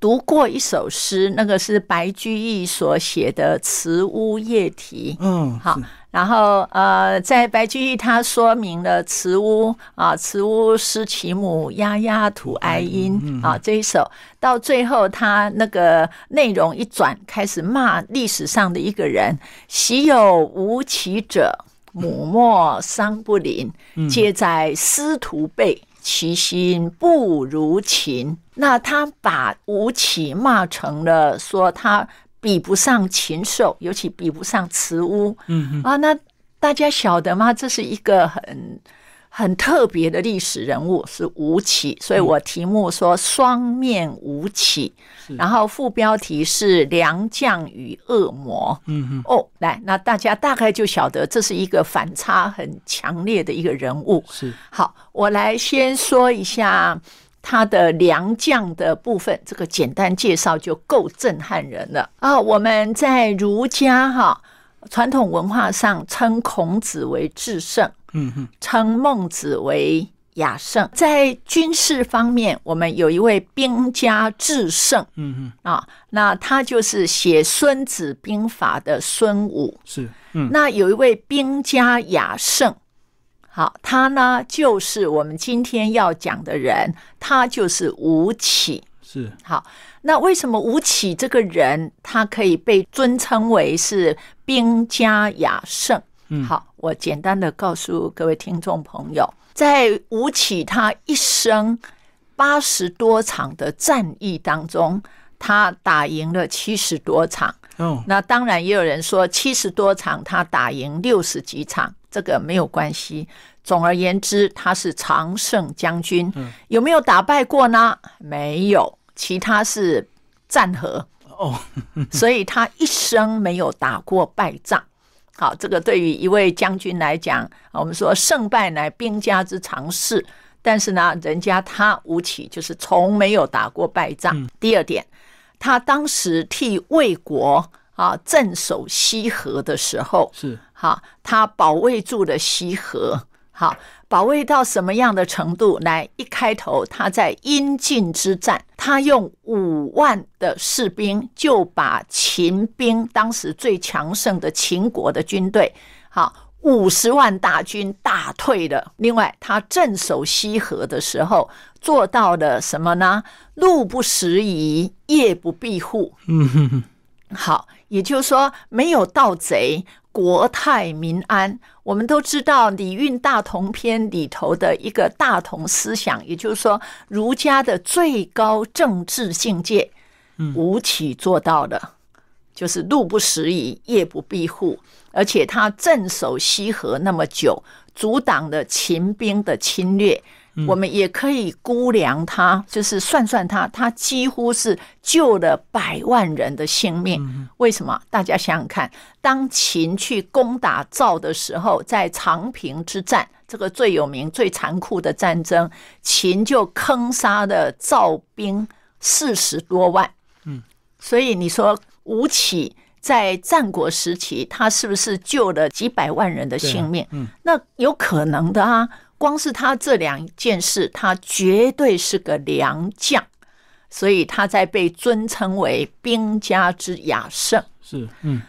Speaker 2: 读过一首诗，那个是白居易所写的《慈乌夜啼》。
Speaker 1: 嗯，
Speaker 2: 好，然后呃，在白居易他说明了慈乌啊，慈乌失其母，鸦鸦吐哀音啊这一首，到最后他那个内容一转，开始骂历史上的一个人：昔有无其者，母莫伤不灵，皆在师徒辈。其心不如秦，那他把吴起骂成了说他比不上禽兽，尤其比不上慈乌。
Speaker 1: 嗯
Speaker 2: 啊，那大家晓得吗？这是一个很很特别的历史人物，是吴起，所以我题目说双面吴起，然后副标题是良将与恶魔。
Speaker 1: 嗯嗯，
Speaker 2: 哦，来，那大家大概就晓得这是一个反差很强烈的一个人物。
Speaker 1: 是，
Speaker 2: 好，我来先说一下他的良将的部分，这个简单介绍就够震撼人了啊！我们在儒家哈传统文化上称孔子为至圣，
Speaker 1: 嗯嗯，
Speaker 2: 称孟子为雅圣。在军事方面，我们有一位兵家至圣
Speaker 1: 嗯嗯，
Speaker 2: 啊，那他就是写《孙子兵法》的孙武。
Speaker 1: 是，嗯，
Speaker 2: 那有一位兵家雅圣，好，他呢就是我们今天要讲的人，他就是吴起。
Speaker 1: 是，
Speaker 2: 好，那为什么吴起这个人他可以被尊称为是兵家雅圣？
Speaker 1: 嗯
Speaker 2: 好，我简单的告诉各位听众朋友，在吴起他一生八十多场的战役当中，他打赢了七十多场。
Speaker 1: 哦，
Speaker 2: 那当然也有人说七十多场他打赢六十几场，这个没有关系。总而言之，他是常胜将军。有没有打败过呢？没有，其他是战和。
Speaker 1: 哦，
Speaker 2: 所以他一生没有打过败仗。好，这个对于一位将军来讲，我们说胜败乃兵家之常事。但是呢，人家他吴起就是从没有打过败仗。第二点，他当时替魏国啊镇守西河的时候，
Speaker 1: 是，
Speaker 2: 好，他保卫住了西河。好，保卫到什么样的程度？来，一开头他在阴晋之战，他用五万的士兵就把秦兵当时最强盛的秦国的军队，好五十万大军打退了。另外，他镇守西河的时候做到了什么呢？路不拾遗，夜不闭户。
Speaker 1: 嗯哼哼，
Speaker 2: 好，也就是说没有盗贼，国泰民安。我们都知道《礼运大同篇》里头的一个大同思想，也就是说儒家的最高政治境界，吴起做到了，就是路不拾遗，夜不闭户，而且他镇守西河那么久，阻挡了秦兵的侵略。我们也可以估量他，就是算算他，他几乎是救了百万人的性命。为什么？大家想想看，当秦去攻打赵的时候，在长平之战，这个最有名、最残酷的战争，秦就坑杀了赵兵四十多万。
Speaker 1: 嗯，
Speaker 2: 所以你说吴起在战国时期，他是不是救了几百万人的性命？
Speaker 1: 嗯，
Speaker 2: 那有可能的啊。光是他这两件事，他绝对是个良将，所以他在被尊称为兵家之雅圣
Speaker 1: 是，嗯，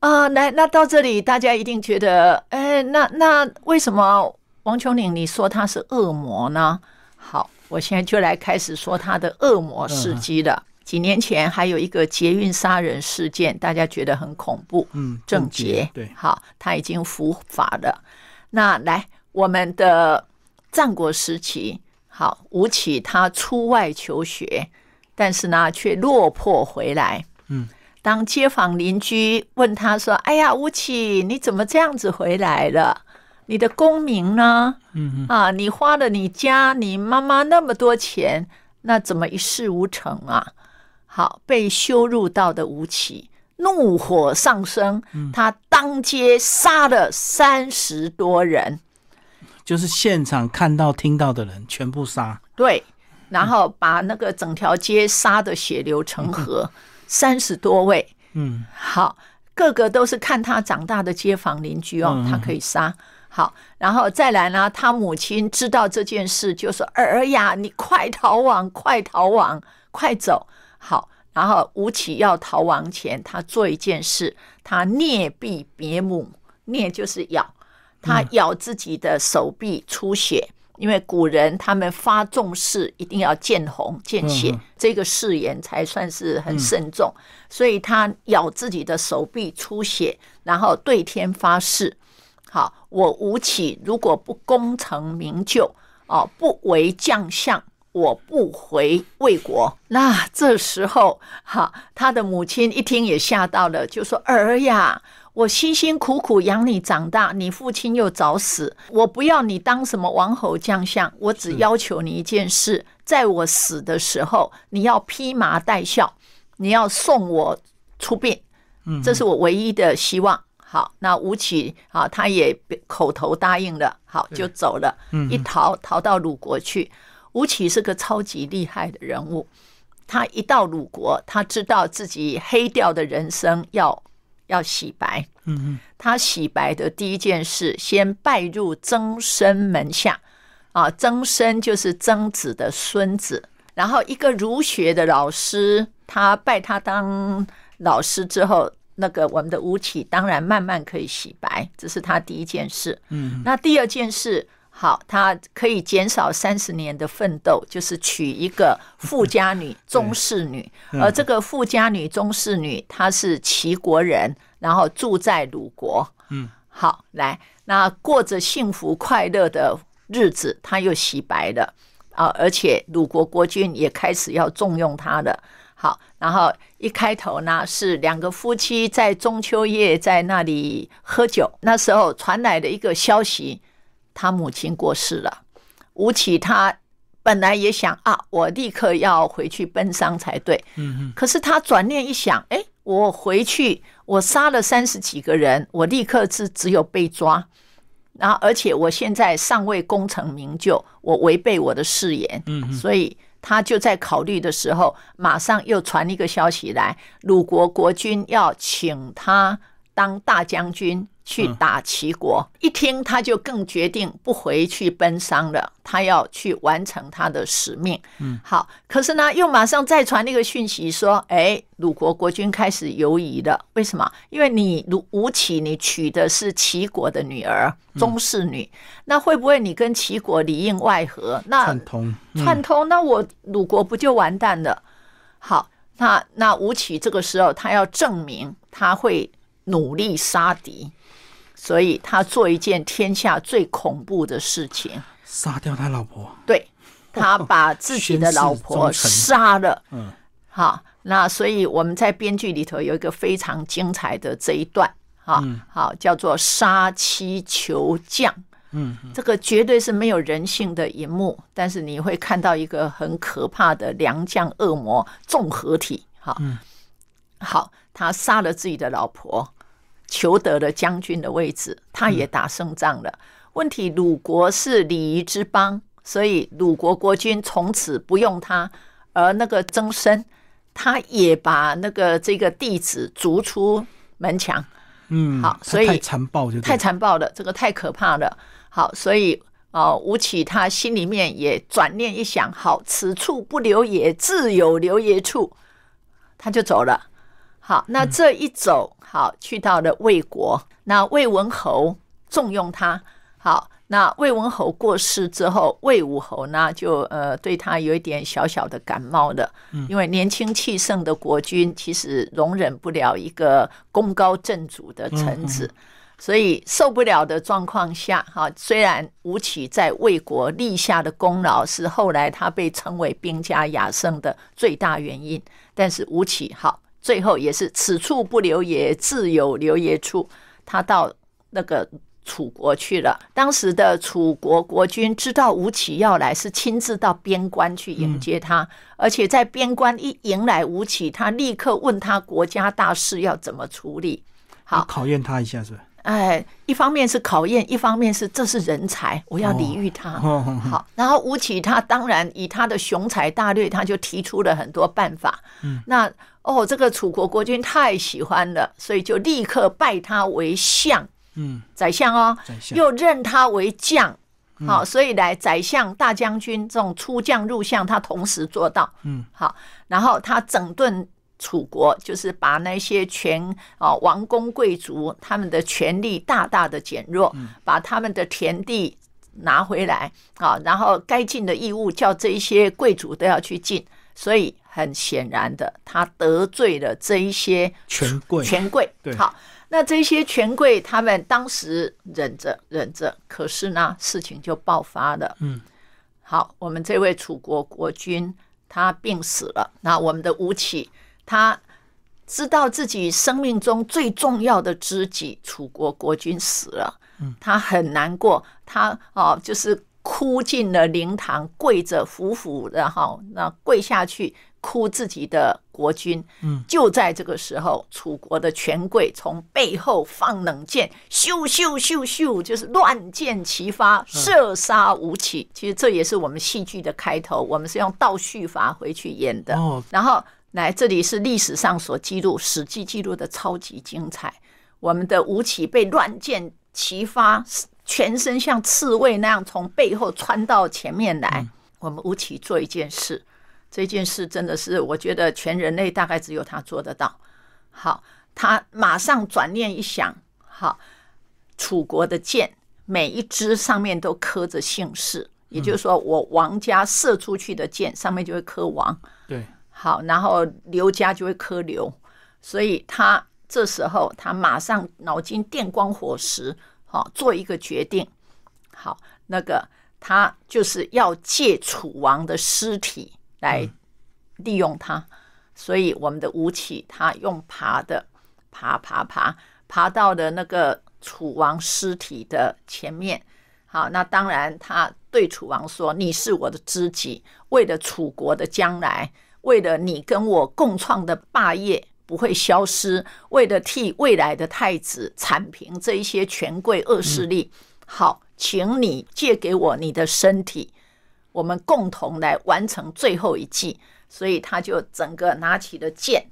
Speaker 2: 啊。来，那到这里，大家一定觉得，哎，那那为什么王琼岭你说他是恶魔呢？好，我现在就来开始说他的恶魔事迹了。几年前还有一个捷运杀人事件，大家觉得很恐怖。
Speaker 1: 嗯，
Speaker 2: 郑捷，
Speaker 1: 对，
Speaker 2: 好，他已经伏法了。那来。我们的战国时期，好，吴起他出外求学，但是呢，却落魄回来。
Speaker 1: 嗯，
Speaker 2: 当街坊邻居问他说：“哎呀，吴起，你怎么这样子回来了？你的功名呢？
Speaker 1: 嗯嗯
Speaker 2: 啊，你花了你家你妈妈那么多钱，那怎么一事无成啊？”好，被羞辱到的吴起怒火上升，他当街杀了三十多人。
Speaker 1: 就是现场看到、听到的人全部杀。
Speaker 2: 对，然后把那个整条街杀的血流成河，三十多位。
Speaker 1: 嗯，
Speaker 2: 好，个个都是看他长大的街坊邻居哦，
Speaker 1: 嗯
Speaker 2: 他可以杀。好，然后再来呢，他母亲知道这件事，就说：“儿呀，你快逃亡，快逃亡，快走！”好，然后吴起要逃亡前，他做一件事，他镊臂别母，镊就是咬，他咬自己的手臂出血。因为古人他们发重誓一定要见红见血，
Speaker 1: 嗯
Speaker 2: 这个誓言才算是很慎重，所以他咬自己的手臂出血，然后对天发誓：好，我吴起如果不功成名就，哦，不为将相，我不回魏国。那这时候，哈，他的母亲一听也吓到了，就说：“儿呀。”我辛辛苦苦养你长大，你父亲又早死，我不要你当什么王侯将相，我只要求你一件事，在我死的时候，你要披麻戴孝，你要送我出殡，
Speaker 1: 嗯，
Speaker 2: 这是我唯一的希望。好，那吴起啊，他也口头答应了，好就走了，一逃逃到鲁国去。吴起是个超级厉害的人物，他一到鲁国，他知道自己黑掉的人生要。要洗白，
Speaker 1: 嗯嗯，
Speaker 2: 他洗白的第一件事，先拜入曾参门下啊。曾参就是曾子的孙子，然后一个儒学的老师，他拜他当老师之后，那个我们的吴起当然慢慢可以洗白，这是他第一件事。
Speaker 1: 嗯，
Speaker 2: 那第二件事，好，他可以减少三十年的奋斗，就是娶一个富家女、宗室女。而这个富家女、宗室女，她是齐国人，然后住在鲁国。
Speaker 1: 嗯，
Speaker 2: 好，来，那过着幸福快乐的日子，他又洗白了啊，而且鲁国国君也开始要重用他了。好，然后一开头呢，是两个夫妻在中秋夜在那里喝酒，那时候传来的一个消息。他母亲过世了，吴起他本来也想啊，我立刻要回去奔丧才对。
Speaker 1: 嗯嗯，
Speaker 2: 可是他转念一想，哎，我回去，我杀了三十几个人，我立刻是只有被抓，然后而且我现在尚未功成名就，我违背我的誓言。
Speaker 1: 嗯，
Speaker 2: 所以他就在考虑的时候，马上又传一个消息来，鲁国国君要请他当大将军。去打齐国，一听他就更决定不回去奔丧了，他要去完成他的使命。
Speaker 1: 嗯，
Speaker 2: 好，可是呢，又马上再传那个讯息说，哎，鲁国国君开始犹疑了。为什么？因为你鲁吴起，你娶的是齐国的女儿，宗室女，那会不会你跟齐国里应外合？那
Speaker 1: 串通，
Speaker 2: 串通，那我鲁国不就完蛋了？好，那那吴起这个时候他要证明他会努力杀敌。所以他做一件天下最恐怖的事情，
Speaker 1: 杀掉他老婆。
Speaker 2: 对，他把自己的老婆 杀了。
Speaker 1: 嗯，
Speaker 2: 好，那所以我们在编剧里头有一个非常精彩的这一段，哈，好，叫做杀妻求将。
Speaker 1: 嗯，
Speaker 2: 这个绝对是没有人性的一幕，但是你会看到一个很可怕的良将恶魔综合体。哈，好，他杀了自己的老婆。求得了将军的位置，他也打胜仗了。问题鲁国是礼仪之邦，所以鲁国国君从此不用他，而那个曾参，他也把那个这个弟子逐出门墙。
Speaker 1: 嗯，
Speaker 2: 好，所以
Speaker 1: 太残暴就
Speaker 2: 太残暴了，这个太可怕了。好，所以啊，吴起他心里面也转念一想，好，此处不留爷，自有留爷处，他就走了。好，那这一走，好去到了魏国。那魏文侯重用他。好，那魏文侯过世之后，魏武侯呢就呃对他有一点小小的感冒了，因为年轻气盛的国君其实容忍不了一个功高震主的臣子，所以受不了的状况下，哈，虽然吴起在魏国立下的功劳是后来他被称为兵家雅圣的最大原因，但是吴起好。最后也是此处不留爷，自有留爷处。他到那个楚国去了。当时的楚国国君知道吴起要来，是亲自到边关去迎接他，而且在边关一迎来吴起，他立刻问他国家大事要怎么处理。好，
Speaker 1: 考验他一下是吧？
Speaker 2: 哎，一方面是考验，一方面是这是人才，我要礼遇他。好，然后吴起他当然以他的雄才大略，他就提出了很多办法。嗯，那哦，这个楚国国君太喜欢了，所以就立刻拜他为相。嗯，宰相哦，又任他为将。好，所以来宰相、大将军这种出将入相，他同时做到。嗯，好，然后他整顿。楚国就是把那些权啊王公贵族他们的权力大大的减弱，把他们的田地拿回来啊，然后该尽的义务叫这一些贵族都要去尽，所以很显然的，他得罪了这一些
Speaker 1: 权贵。
Speaker 2: 权贵，好，那这些权贵他们当时忍着忍着，可是呢，事情就爆发了。嗯，好，我们这位楚国国君他病死了，那我们的吴起。他知道自己生命中最重要的知己楚国国君死了，他很难过，他哦就是哭进了灵堂，跪着伏伏的哈，那跪下去哭自己的国君。嗯，就在这个时候，楚国的权贵从背后放冷箭，咻咻咻咻，就是乱箭齐发，射杀无起。其实这也是我们戏剧的开头，我们是用倒叙法回去演的。哦，然后。来，这里是历史上所记录，《史记》记录的超级精彩。我们的吴起被乱箭齐发，全身像刺猬那样从背后穿到前面来。我们吴起做一件事，这件事真的是我觉得全人类大概只有他做得到。好，他马上转念一想，好，楚国的箭每一支上面都刻着姓氏，也就是说，我王家射出去的箭上面就会刻王。
Speaker 1: 对。
Speaker 2: 好，然后刘家就会磕刘，所以他这时候他马上脑筋电光火石，好做一个决定。好，那个他就是要借楚王的尸体来利用他，所以我们的吴起他用爬的爬爬爬爬到了那个楚王尸体的前面。好，那当然他对楚王说：“你是我的知己，为了楚国的将来。”为了你跟我共创的霸业不会消失，为了替未来的太子铲平这一些权贵恶势力，好，请你借给我你的身体，我们共同来完成最后一计。所以他就整个拿起了剑，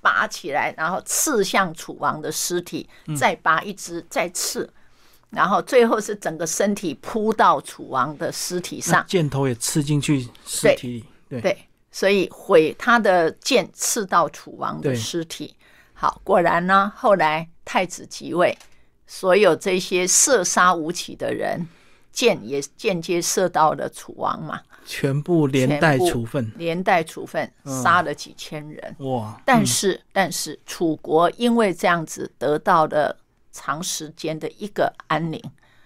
Speaker 2: 拔起来，然后刺向楚王的尸体，再拔一支，再刺，然后最后是整个身体扑到楚王的尸体上，
Speaker 1: 箭头也刺进去尸体
Speaker 2: 里，对。所以毁他的剑刺到楚王的尸体。好，果然呢，后来太子即位，所有这些射杀吴起的人，箭也间接射到了楚王嘛，
Speaker 1: 全部连带处分，
Speaker 2: 连带处分，杀了几千人。哇！但是，但是楚国因为这样子得到了长时间的一个安宁。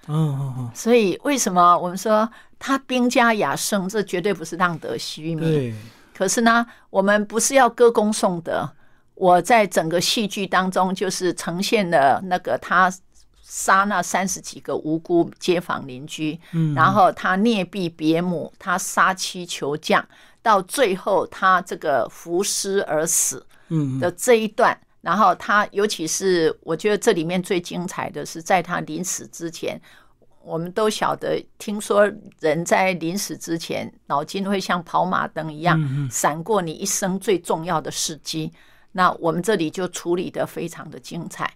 Speaker 2: 嗯嗯嗯。所以为什么我们说他兵家雅胜？这绝对不是浪得虚名。可是呢，我们不是要歌功颂德。我在整个戏剧当中，就是呈现了那个他杀那三十几个无辜街坊邻居，嗯，然后他虐毙别母，他杀妻求将，到最后他这个服尸而死，嗯的这一段。然后他，尤其是我觉得这里面最精彩的是，在他临死之前。我们都晓得，听说人在临死之前，脑筋会像跑马灯一样闪过你一生最重要的事迹。那我们这里就处理的非常的精彩，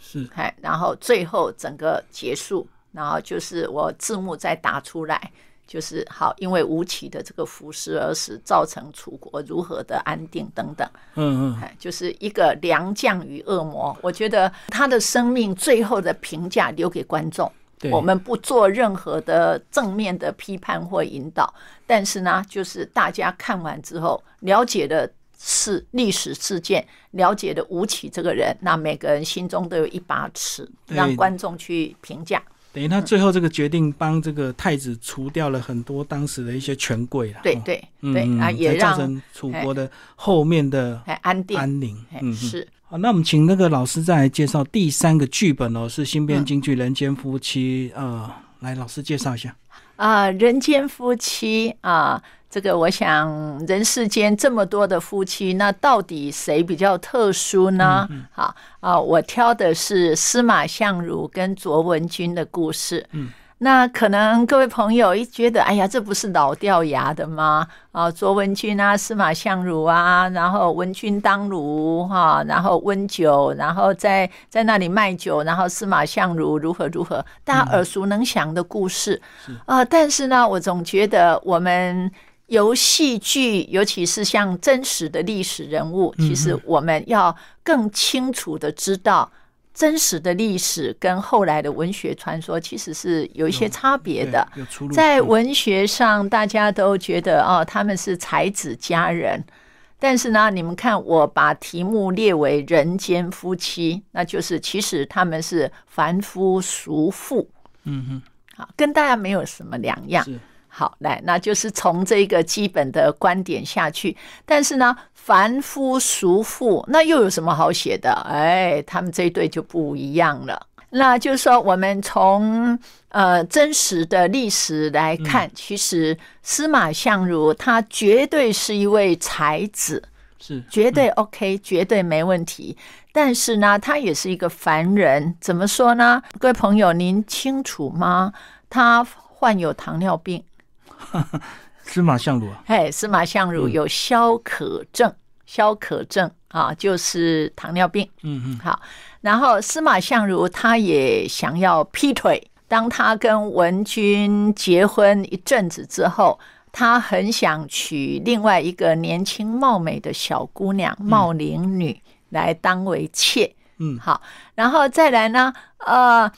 Speaker 1: 是，
Speaker 2: 哎，然后最后整个结束，然后就是我字幕再打出来，就是好，因为吴起的这个服尸而死，造成楚国如何的安定等等。嗯嗯，哎，就是一个良将与恶魔。我觉得他的生命最后的评价留给观众。我们不做任何的正面的批判或引导，但是呢，就是大家看完之后了解的是历史事件，了解的吴起这个人，那每个人心中都有一把尺，让观众去评价。
Speaker 1: 等于他最后这个决定帮这个太子除掉了很多当时的一些权贵了。哦
Speaker 2: 对对
Speaker 1: 嗯
Speaker 2: 对啊，
Speaker 1: 嗯
Speaker 2: 也让
Speaker 1: 造成楚国的后面的
Speaker 2: 哎安定，
Speaker 1: 安宁。
Speaker 2: 哎
Speaker 1: 嗯，嗯
Speaker 2: 是
Speaker 1: 好，那我们请那个老师再来介绍第三个剧本哦，是新编
Speaker 2: 嗯
Speaker 1: 京剧《人间夫妻》呃，来老师介绍一下。
Speaker 2: 啊，人间夫妻啊，这个我想人世间这么多的夫妻，那到底谁比较特殊呢？好啊，我挑的是司马相如跟卓文君的故事。
Speaker 1: 嗯。
Speaker 2: 那可能各位朋友一觉得，哎呀，这不是老掉牙的吗？啊，卓文君啊，司马相如啊，然后文君当如哈、然后温酒，然后在在那里卖酒，然后司马相如如何如何，大家耳熟能详的故事啊、但是呢，我总觉得我们由戏剧，尤其是像真实的历史人物，其实我们要更清楚的知道。真实的历史跟后来的文学传说其实是有一些差别的。在
Speaker 1: 嗯
Speaker 2: 文学上，大家都觉得哦，他们是才子佳人。但是呢，你们看，我把题目列为人间夫妻，那就是其实他们是凡夫俗妇，
Speaker 1: 嗯哼
Speaker 2: 好，跟大家没有什么两样，。
Speaker 1: 是
Speaker 2: 好，来，那就是从这个基本的观点下去。但是呢，凡夫俗妇，那又有什么好写的？哎，他们这一对就不一样了。那就是说，我们从呃真实的历史来看，其实司马相如他绝对是一位才子，
Speaker 1: 是
Speaker 2: 绝对 OK，、绝对没问题。但是呢，他也是一个凡人。怎么说呢？各位朋友，您清楚吗？他患有糖尿病。
Speaker 1: 司马相如啊，
Speaker 2: 哎，司马相如有消渴症，消渴症啊，就是糖尿病。
Speaker 1: 嗯嗯，
Speaker 2: 好，然后司马相如他也想要劈腿。当他跟文君结婚一阵子之后，他很想娶另外一个年轻貌美的小姑娘茂陵女来当为妾。
Speaker 1: 嗯
Speaker 2: 好，然后再来呢，呃，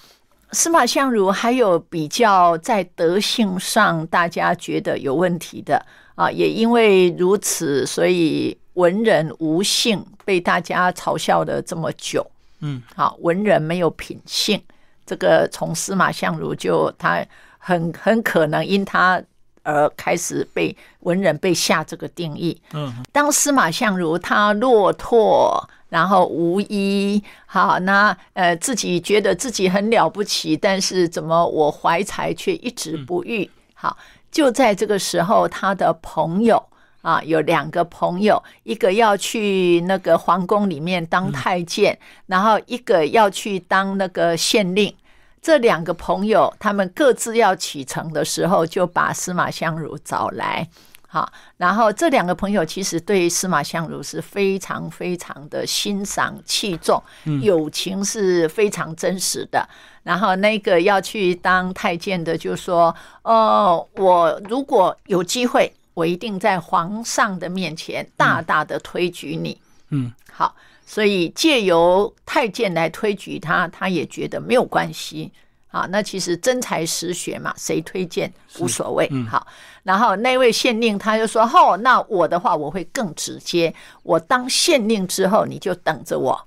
Speaker 2: 司马相如还有比较在德性上大家觉得有问题的啊，也因为如此，所以文人无性被大家嘲笑了这么久。
Speaker 1: 嗯，
Speaker 2: 好，文人没有品性，这个从司马相如就他很很可能因他而开始被文人被下这个定义。
Speaker 1: 嗯，
Speaker 2: 当司马相如他落拓，然后无依，好，那呃自己觉得自己很了不起，但是怎么我怀才却一直不遇？好，就在这个时候，他的朋友。啊，有两个朋友，一个要去那个皇宫里面当太监，然后一个要去当那个县令。这两个朋友，他们各自要启程的时候，就把司马相如找来。好，然后这两个朋友其实对司马相如是非常非常的欣赏器重，友情是非常真实的。然后那个要去当太监的就说：“哦，我如果有机会，我一定在皇上的面前大大的推举你。”
Speaker 1: 嗯，
Speaker 2: 好，所以借由太监来推举他，他也觉得没有关系。啊，那其实真才实学嘛，谁推荐无所谓。好，然后那位县令他就说：“哦，那我的话我会更直接，我当县令之后你就等着我，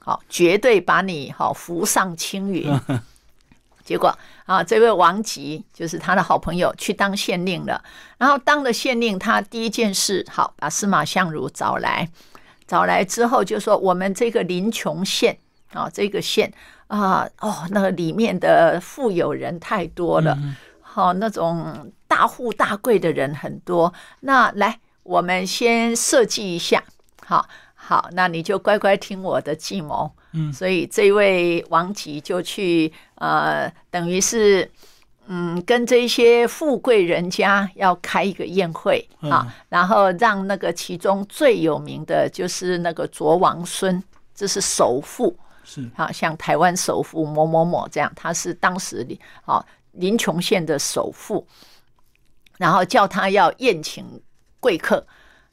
Speaker 2: 好，绝对把你好扶上青云。”结果啊，这位王吉就是他的好朋友，去当县令了。然后当了县令，他第一件事，好把司马相如找来，找来之后就说：“我们这个临邛县啊，这个县啊，哦，那个里面的富有人太多了，好、那种大富大贵的人很多。那来，我们先设计一下，好好，那你就乖乖听我的计谋。
Speaker 1: 嗯
Speaker 2: 所以这位王吉就去呃，等于是。嗯，跟这些富贵人家要开一个宴会啊，然后让那个其中最有名的就是那个卓王孙，这是首富，
Speaker 1: 是
Speaker 2: 好像台湾首富某某某这样，他是当时里好临邛县的首富，然后叫他要宴请贵客。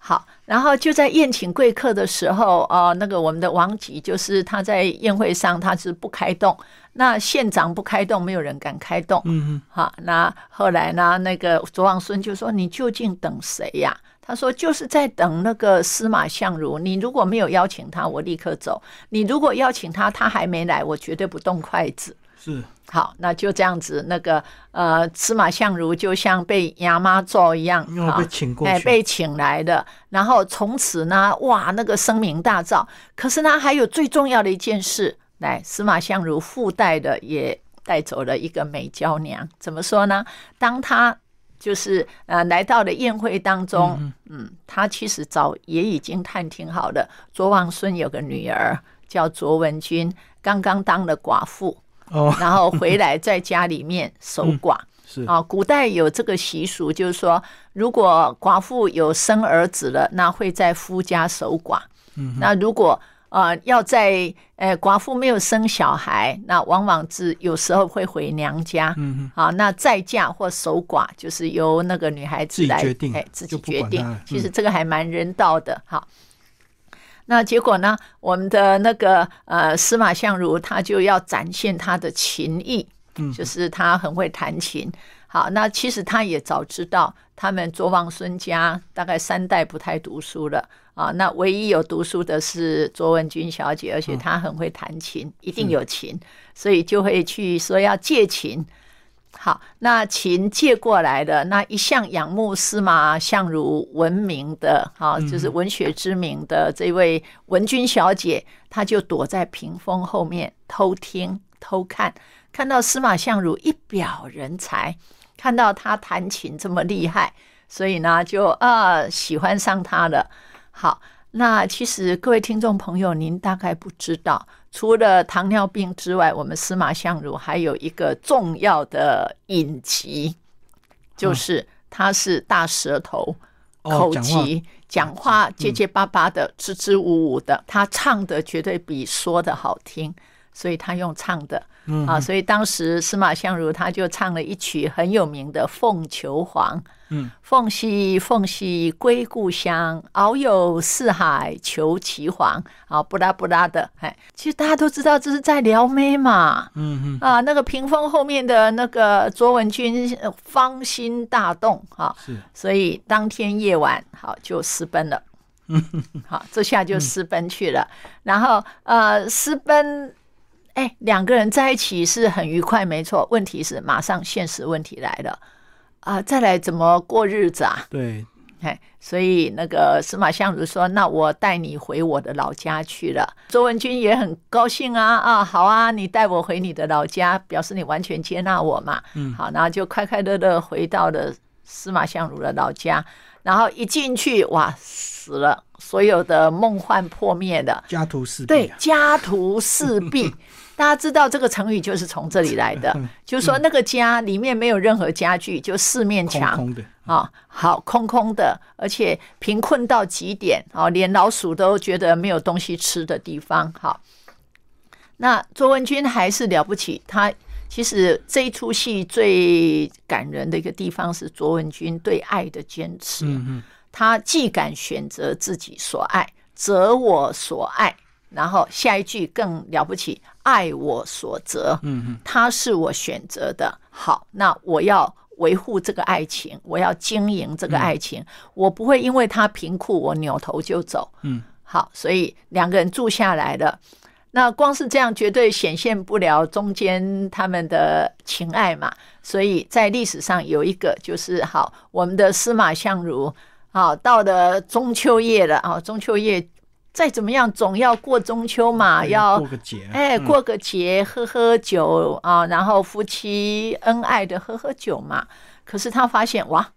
Speaker 2: 好，然后就在宴请贵客的时候，哦，那个我们的王吉就是他在宴会上他是不开动，那县长不开动，没有人敢开动。
Speaker 1: 嗯
Speaker 2: 好，那后来呢，那个卓王孙就说：“你究竟等谁呀？”他说：“就是在等那个司马相如。你如果没有邀请他，我立刻走；你如果邀请他，他还没来，我绝对不动筷子。”
Speaker 1: 是
Speaker 2: 好，那就这样子，那个呃，司马相如就像被牙妈揍一样，
Speaker 1: 被请过去，
Speaker 2: 哎，被请来的。然后从此呢，哇，那个声名大噪。可是呢，还有最重要的一件事，来，司马相如附带的也带走了一个美娇娘。怎么说呢？当他就是呃来到了宴会当中，嗯，他其实早也已经探听好了，卓王孙有个女儿叫卓文君，刚刚当了寡妇。哦，然后回来在家里面守寡
Speaker 1: 是
Speaker 2: 啊，古代有这个习俗，就是说，如果寡妇有生儿子了，那会在夫家守寡。嗯，那如果呃要在呃寡妇没有生小孩，那往往是有时候会回娘家。嗯啊，那再嫁或守寡，就是由那个女孩子来
Speaker 1: 决定，
Speaker 2: 哎，自己决定。其实这个还蛮人道的，哈。那结果呢？我们的那个呃司马相如，他就要展现他的琴艺，嗯，就是他很会弹琴。好，那其实他也早知道，他们卓王孙家大概三代不太读书了啊。那唯一有读书的是卓文君小姐，而且她很会弹琴，一定有琴，所以就会去说要借琴。好，那琴借过来的那一向仰慕司马相如闻名的，哈，就是文学之名的这位文君小姐，她就躲在屏风后面偷听偷看，看到司马相如一表人才，看到他弹琴这么厉害，所以呢，就啊喜欢上他了。好。那其实各位听众朋友，您大概不知道，除了糖尿病之外，我们司马相如还有一个重要的隐疾，就是他是大舌头，口疾，讲话结结巴巴的，支支吾吾的。他唱的绝对比说的好听，所以他用唱的啊。所以当时司马相如他就唱了一曲很有名的《凤求凰》。嗯，凤兮凤兮归故乡，遨游四海求其凰。啊，不拉不拉的，哎，其实大家都知道这是在撩妹嘛。嗯嗯啊，那个屏风后面的那个卓文君芳心大动，啊，是，所以当天夜晚，好就私奔了。嗯 好，这下就私奔去了。然后呃，私奔，哎，两个人在一起是很愉快，没错。问题是马上现实问题来了。啊，再来怎么过日子啊？
Speaker 1: 对，
Speaker 2: 哎，所以那个司马相如说：“那我带你回我的老家去了。”周文君也很高兴啊，啊，好啊，你带我回你的老家，表示你完全接纳我嘛。嗯，好，然后就快快乐乐回到了司马相如的老家，然后一进去，哇，死了，所有的梦幻破灭的，
Speaker 1: 家徒四壁，
Speaker 2: 对，家徒四壁。大家知道这个成语就是从这里来的，就是说那个家里面没有任何家具，就四面墙啊，好空空的，而且贫困到极点啊，连老鼠都觉得没有东西吃的地方。好，那卓文君还是了不起，他其实这一出戏最感人的一个地方是卓文君对爱的坚持。嗯嗯，他既敢选择自己所爱，择我所爱。然后下一句更了不起，爱我所择，嗯他是我选择的，好，那我要维护这个爱情，我要经营这个爱情，我不会因为他贫苦，我扭头就走，嗯，好，所以两个人住下来了，那光是这样绝对显现不了中间他们的情爱嘛，所以在历史上有一个就是好，我们的司马相如，好，到了中秋夜了啊，中秋夜。再怎么样，总要过中秋嘛，要
Speaker 1: 过个节，
Speaker 2: 哎，过个节，喝喝酒啊，然后夫妻恩爱的喝喝酒嘛。可是他发现，哇，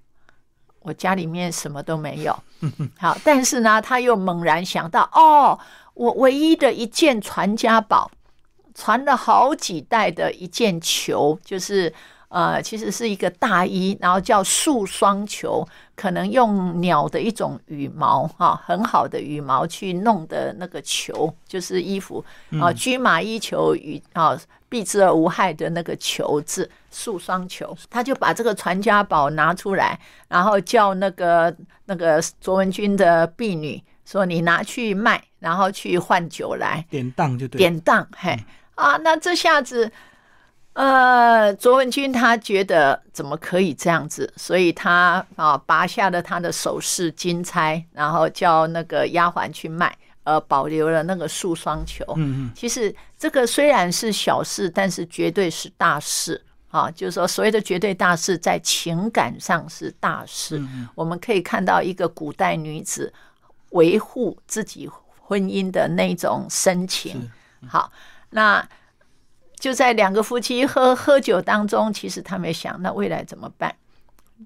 Speaker 2: 我家里面什么都没有。好，但是呢，他又猛然想到，哦，我唯一的一件传家宝，传了好几代的一件球，就是。呃，其实是一个大衣，然后叫束双球，可能用鸟的一种羽毛哈，很好的羽毛去弄的那个球，就是衣服啊，驹马衣球与啊，避之而无害的那个球字，素双球，他就把这个传家宝拿出来，然后叫那个那个卓文君的婢女说：“你拿去卖，然后去换酒来，
Speaker 1: 典当就对，
Speaker 2: 典当，嘿。啊，那这下子。”呃，卓文君她觉得怎么可以这样子，所以她啊拔下了她的首饰金钗，然后叫那个丫鬟去卖呃保留了那个素双球。
Speaker 1: 嗯嗯，
Speaker 2: 其实这个虽然是小事，但是绝对是大事啊！就是说，所谓的绝对大事，在情感上是大事。我们可以看到一个古代女子维护自己婚姻的那种深情。好，那就在两个夫妻喝喝酒当中，其实他们想，那未来怎么办？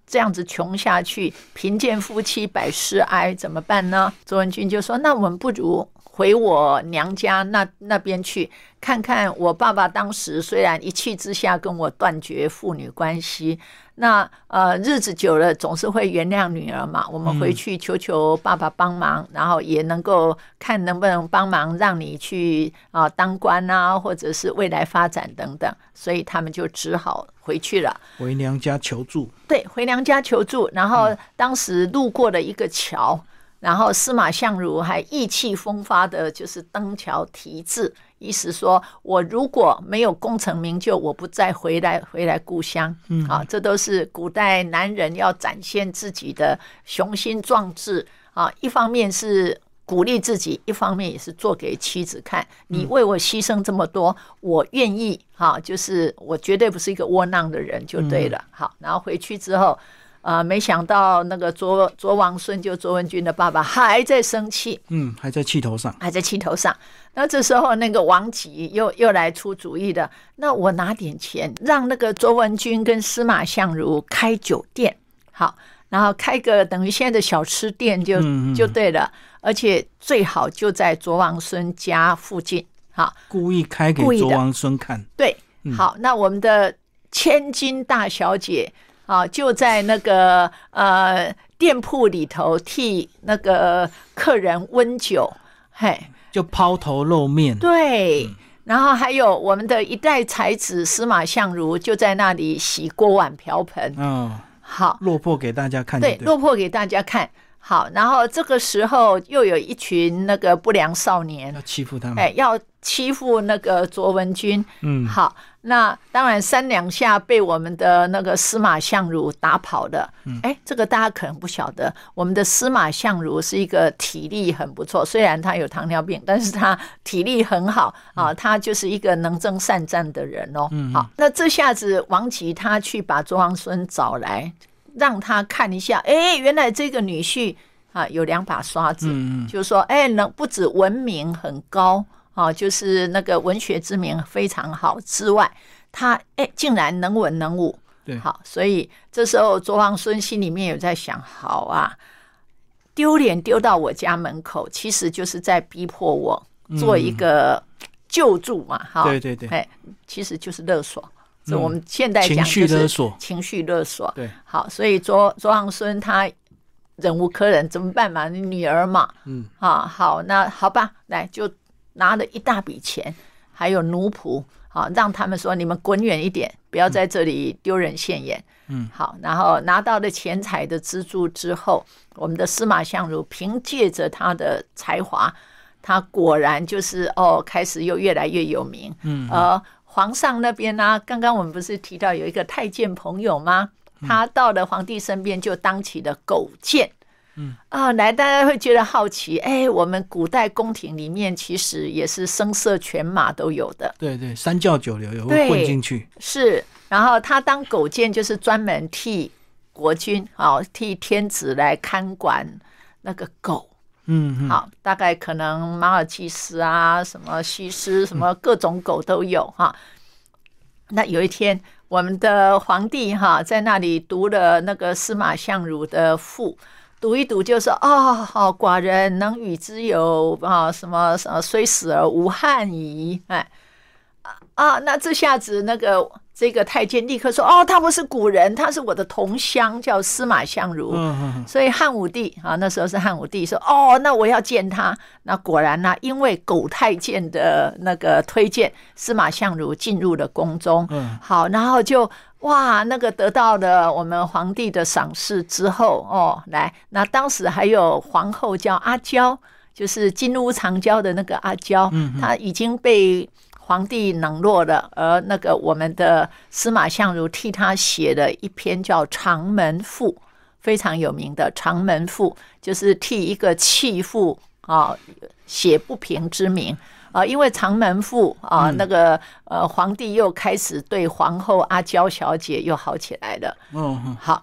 Speaker 2: 这样子穷下去，贫贱夫妻百事哀，怎么办呢？卓文君就说：“那我们不如回我娘家那那边去，看看我爸爸当时虽然一气之下跟我断绝父女关系。”那呃，日子久了总是会原谅女儿嘛。我们回去求求爸爸帮忙，然后也能够看能不能帮忙让你去啊当官啊，或者是未来发展等等。所以他们就只好回去了，
Speaker 1: 回娘家求助。
Speaker 2: 对，回娘家求助。然后当时路过了一个桥，然后司马相如还意气风发的，就是登桥题字。意思说，我如果没有功成名就，我不再回来回来故乡。嗯，啊，这都是古代男人要展现自己的雄心壮志啊。一方面是鼓励自己，一方面也是做给妻子看。你为我牺牲这么多，我愿意。哈，就是我绝对不是一个窝囊的人，就对了。好，然后回去之后。啊，没想到那个卓卓王孙就卓文君的爸爸还在生气，
Speaker 1: 嗯，还在气头上，
Speaker 2: 还在气头上。那这时候那个王吉又又来出主意的，那我拿点钱，让那个卓文君跟司马相如开酒店，好，然后开个等于现在的小吃店就就对了，而且最好就在卓王孙家附近，好，
Speaker 1: 故意开给卓王孙看，
Speaker 2: 对，好，那我们的千金大小姐。啊，就在那个呃店铺里头替那个客人温酒，嘿，
Speaker 1: 就抛头露面。
Speaker 2: 对，然后还有我们的一代才子司马相如就在那里洗锅碗瓢盆。
Speaker 1: 嗯，
Speaker 2: 好，
Speaker 1: 落魄给大家看。
Speaker 2: 对，落魄给大家看。好，然后这个时候又有一群那个不良少年
Speaker 1: 要欺负他们，
Speaker 2: 哎，要欺负那个卓文君。
Speaker 1: 嗯，
Speaker 2: 好，那当然三两下被我们的那个司马相如打跑的。嗯，哎，这个大家可能不晓得，我们的司马相如是一个体力很不错，虽然他有糖尿病，但是他体力很好啊，他就是一个能征善战的人哦。
Speaker 1: 嗯，
Speaker 2: 好，那这下子王吉他去把卓王孙找来。让他看一下，哎，原来这个女婿啊有两把刷子，就是说，哎，能不止文明很高啊，就是那个文学之名非常好之外，他哎竟然能文能武，
Speaker 1: 对，
Speaker 2: 好，所以这时候卓王孙心里面有在想，好啊，丢脸丢到我家门口，其实就是在逼迫我做一个救助嘛，哈，
Speaker 1: 对对对，
Speaker 2: 哎，其实就是勒索。这我们现代讲就是情绪勒索。
Speaker 1: 对，
Speaker 2: 好，所以卓卓王孙他忍无可忍，怎么办嘛？你女儿嘛，
Speaker 1: 嗯，
Speaker 2: 啊，好，那好吧，来就拿了一大笔钱，还有奴仆，好，让他们说你们滚远一点，不要在这里丢人现眼。
Speaker 1: 嗯，
Speaker 2: 好，然后拿到了钱财的资助之后，我们的司马相如凭借着他的才华，他果然就是哦，开始又越来越有名。
Speaker 1: 嗯，
Speaker 2: 而皇上那边呢？刚刚我们不是提到有一个太监朋友吗？他到了皇帝身边就当起了狗监。
Speaker 1: 嗯
Speaker 2: 啊，来，大家会觉得好奇。哎，我们古代宫廷里面其实也是声色犬马都有的。
Speaker 1: 对对，三教九流也会混进去。
Speaker 2: 是，然后他当狗监就是专门替国君啊，替天子来看管那个狗。
Speaker 1: 嗯，
Speaker 2: 好，大概可能马尔济斯啊，什么西施，什么各种狗都有哈。那有一天，我们的皇帝哈在那里读了那个司马相如的赋，读一读就说：“哦，好，寡人能与之有啊，什么什么，虽死而无憾矣。”哎，啊，那这下子那个。这个太监立刻说：“哦，他不是古人，他是我的同乡，叫司马相如。所以汉武帝啊，那时候是汉武帝说：‘哦，那我要见他。’那果然呢，因为狗太监的那个推荐，司马相如进入了宫中。好，然后就哇，那个得到了我们皇帝的赏识之后，哦，来，那当时还有皇后叫阿娇，就是金屋藏娇的那个阿娇，她已经被。”皇帝冷落了，而那个我们的司马相如替她写了一篇叫《长门赋》，非常有名的《长门赋》，就是替一个弃妇啊，写不平之名啊，因为长门赋啊，那个呃，皇帝又开始对皇后阿娇小姐又好起来了。
Speaker 1: 嗯，
Speaker 2: 好，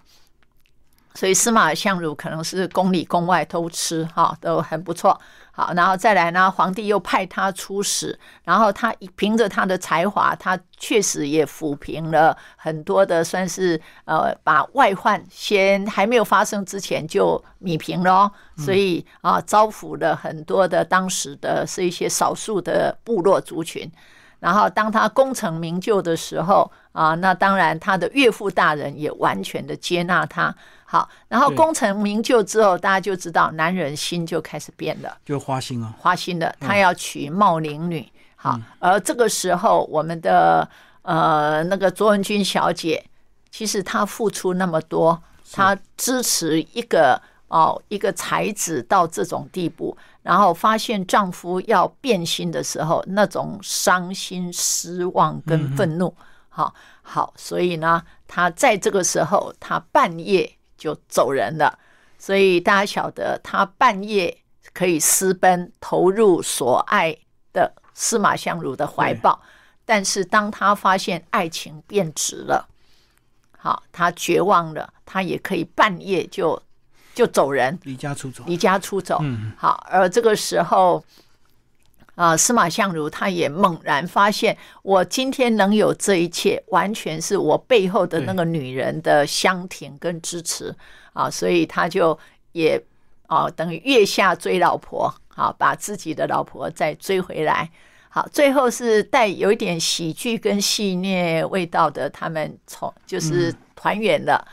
Speaker 2: 所以司马相如可能是宫里宫外都吃哈，都很不错。好，然后再来呢，皇帝又派他出使，然后他凭着他的才华，他确实也抚平了很多的，算是呃，把外患先还没有发生之前就弭平了哦。所以啊，招抚了很多的当时的是一些少数的部落族群。然后当他功成名就的时候啊，那当然他的岳父大人也完全的接纳他。好，然后功成名就之后，大家就知道男人心就开始变了，
Speaker 1: 就花心啊，
Speaker 2: 花心的，他要娶茂陵女。好，而这个时候，我们的呃那个卓文君小姐，其实她付出那么多，她支持一个哦一个才子到这种地步，然后发现丈夫要变心的时候，那种伤心、失望跟愤怒，好好，所以呢，他在这个时候，他半夜。就走人了，所以大家晓得，他半夜可以私奔投入所爱的司马相如的怀抱，但是当他发现爱情变质了，好，他绝望了，他也可以半夜就就走人，
Speaker 1: 离家出走，
Speaker 2: 离家出走。嗯，好，而这个时候。啊，司马相如他也猛然发现，我今天能有这一切，完全是我背后的那个女人的香甜跟支持啊，所以他就也啊，等于月下追老婆，好，把自己的老婆再追回来。好，最后是带有一点喜剧跟戏谑味道的，他们从就是团圆了。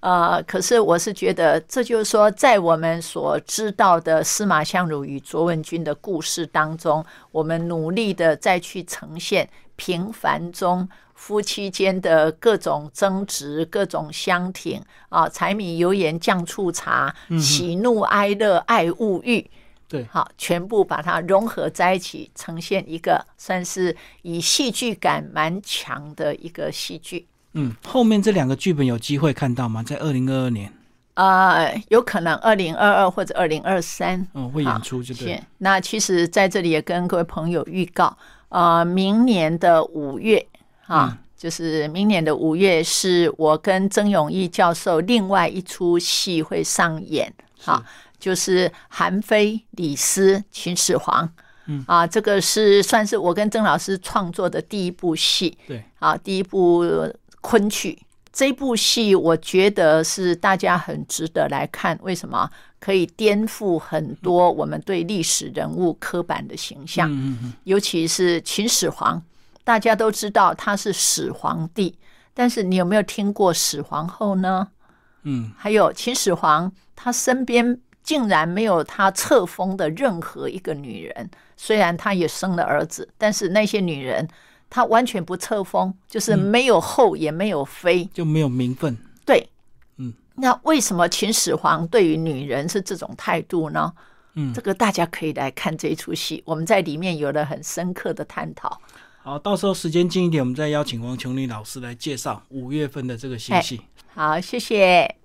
Speaker 2: 呃，可是我是觉得，这就是说，在我们所知道的司马相如与卓文君的故事当中，我们努力的再去呈现平凡中夫妻间的各种争执、各种相挺啊，柴米油盐酱醋茶，喜怒哀乐爱物欲，
Speaker 1: 对，
Speaker 2: 好，全部把它融合在一起，呈现一个算是以戏剧感蛮强的一个戏剧。
Speaker 1: 嗯，后面这两个剧本有机会看到吗？在二零二二年，
Speaker 2: 呃，有可能二零二二或者二零二三，
Speaker 1: 嗯，会演出就对。
Speaker 2: 那其实在这里也跟各位朋友预告，呃，明年的五月啊，就是明年的五月，是我跟曾永义教授另外一出戏会上演，啊，就是韩非、李斯、秦始皇，嗯。啊，这个是算是我跟曾老师创作的第一部戏，
Speaker 1: 对，
Speaker 2: 啊，第一部。昆曲这部戏，我觉得是大家很值得来看。为什么？可以颠覆很多我们对历史人物刻板的形象。嗯嗯尤其是秦始皇，大家都知道他是始皇帝，但是你有没有听过始皇后呢？
Speaker 1: 嗯。
Speaker 2: 还有秦始皇，他身边竟然没有他册封的任何一个女人。虽然他也生了儿子，但是那些女人。他完全不册封，就是没有后也没有妃，
Speaker 1: 就没有名分。
Speaker 2: 对，
Speaker 1: 嗯，
Speaker 2: 那为什么秦始皇对于女人是这种态度呢？
Speaker 1: 嗯，
Speaker 2: 这个大家可以来看这一出戏，我们在里面有了很深刻的探讨。
Speaker 1: 好，到时候时间近一点，我们再邀请王琼丽老师来介绍五月份的这个新戏。
Speaker 2: 好，谢谢。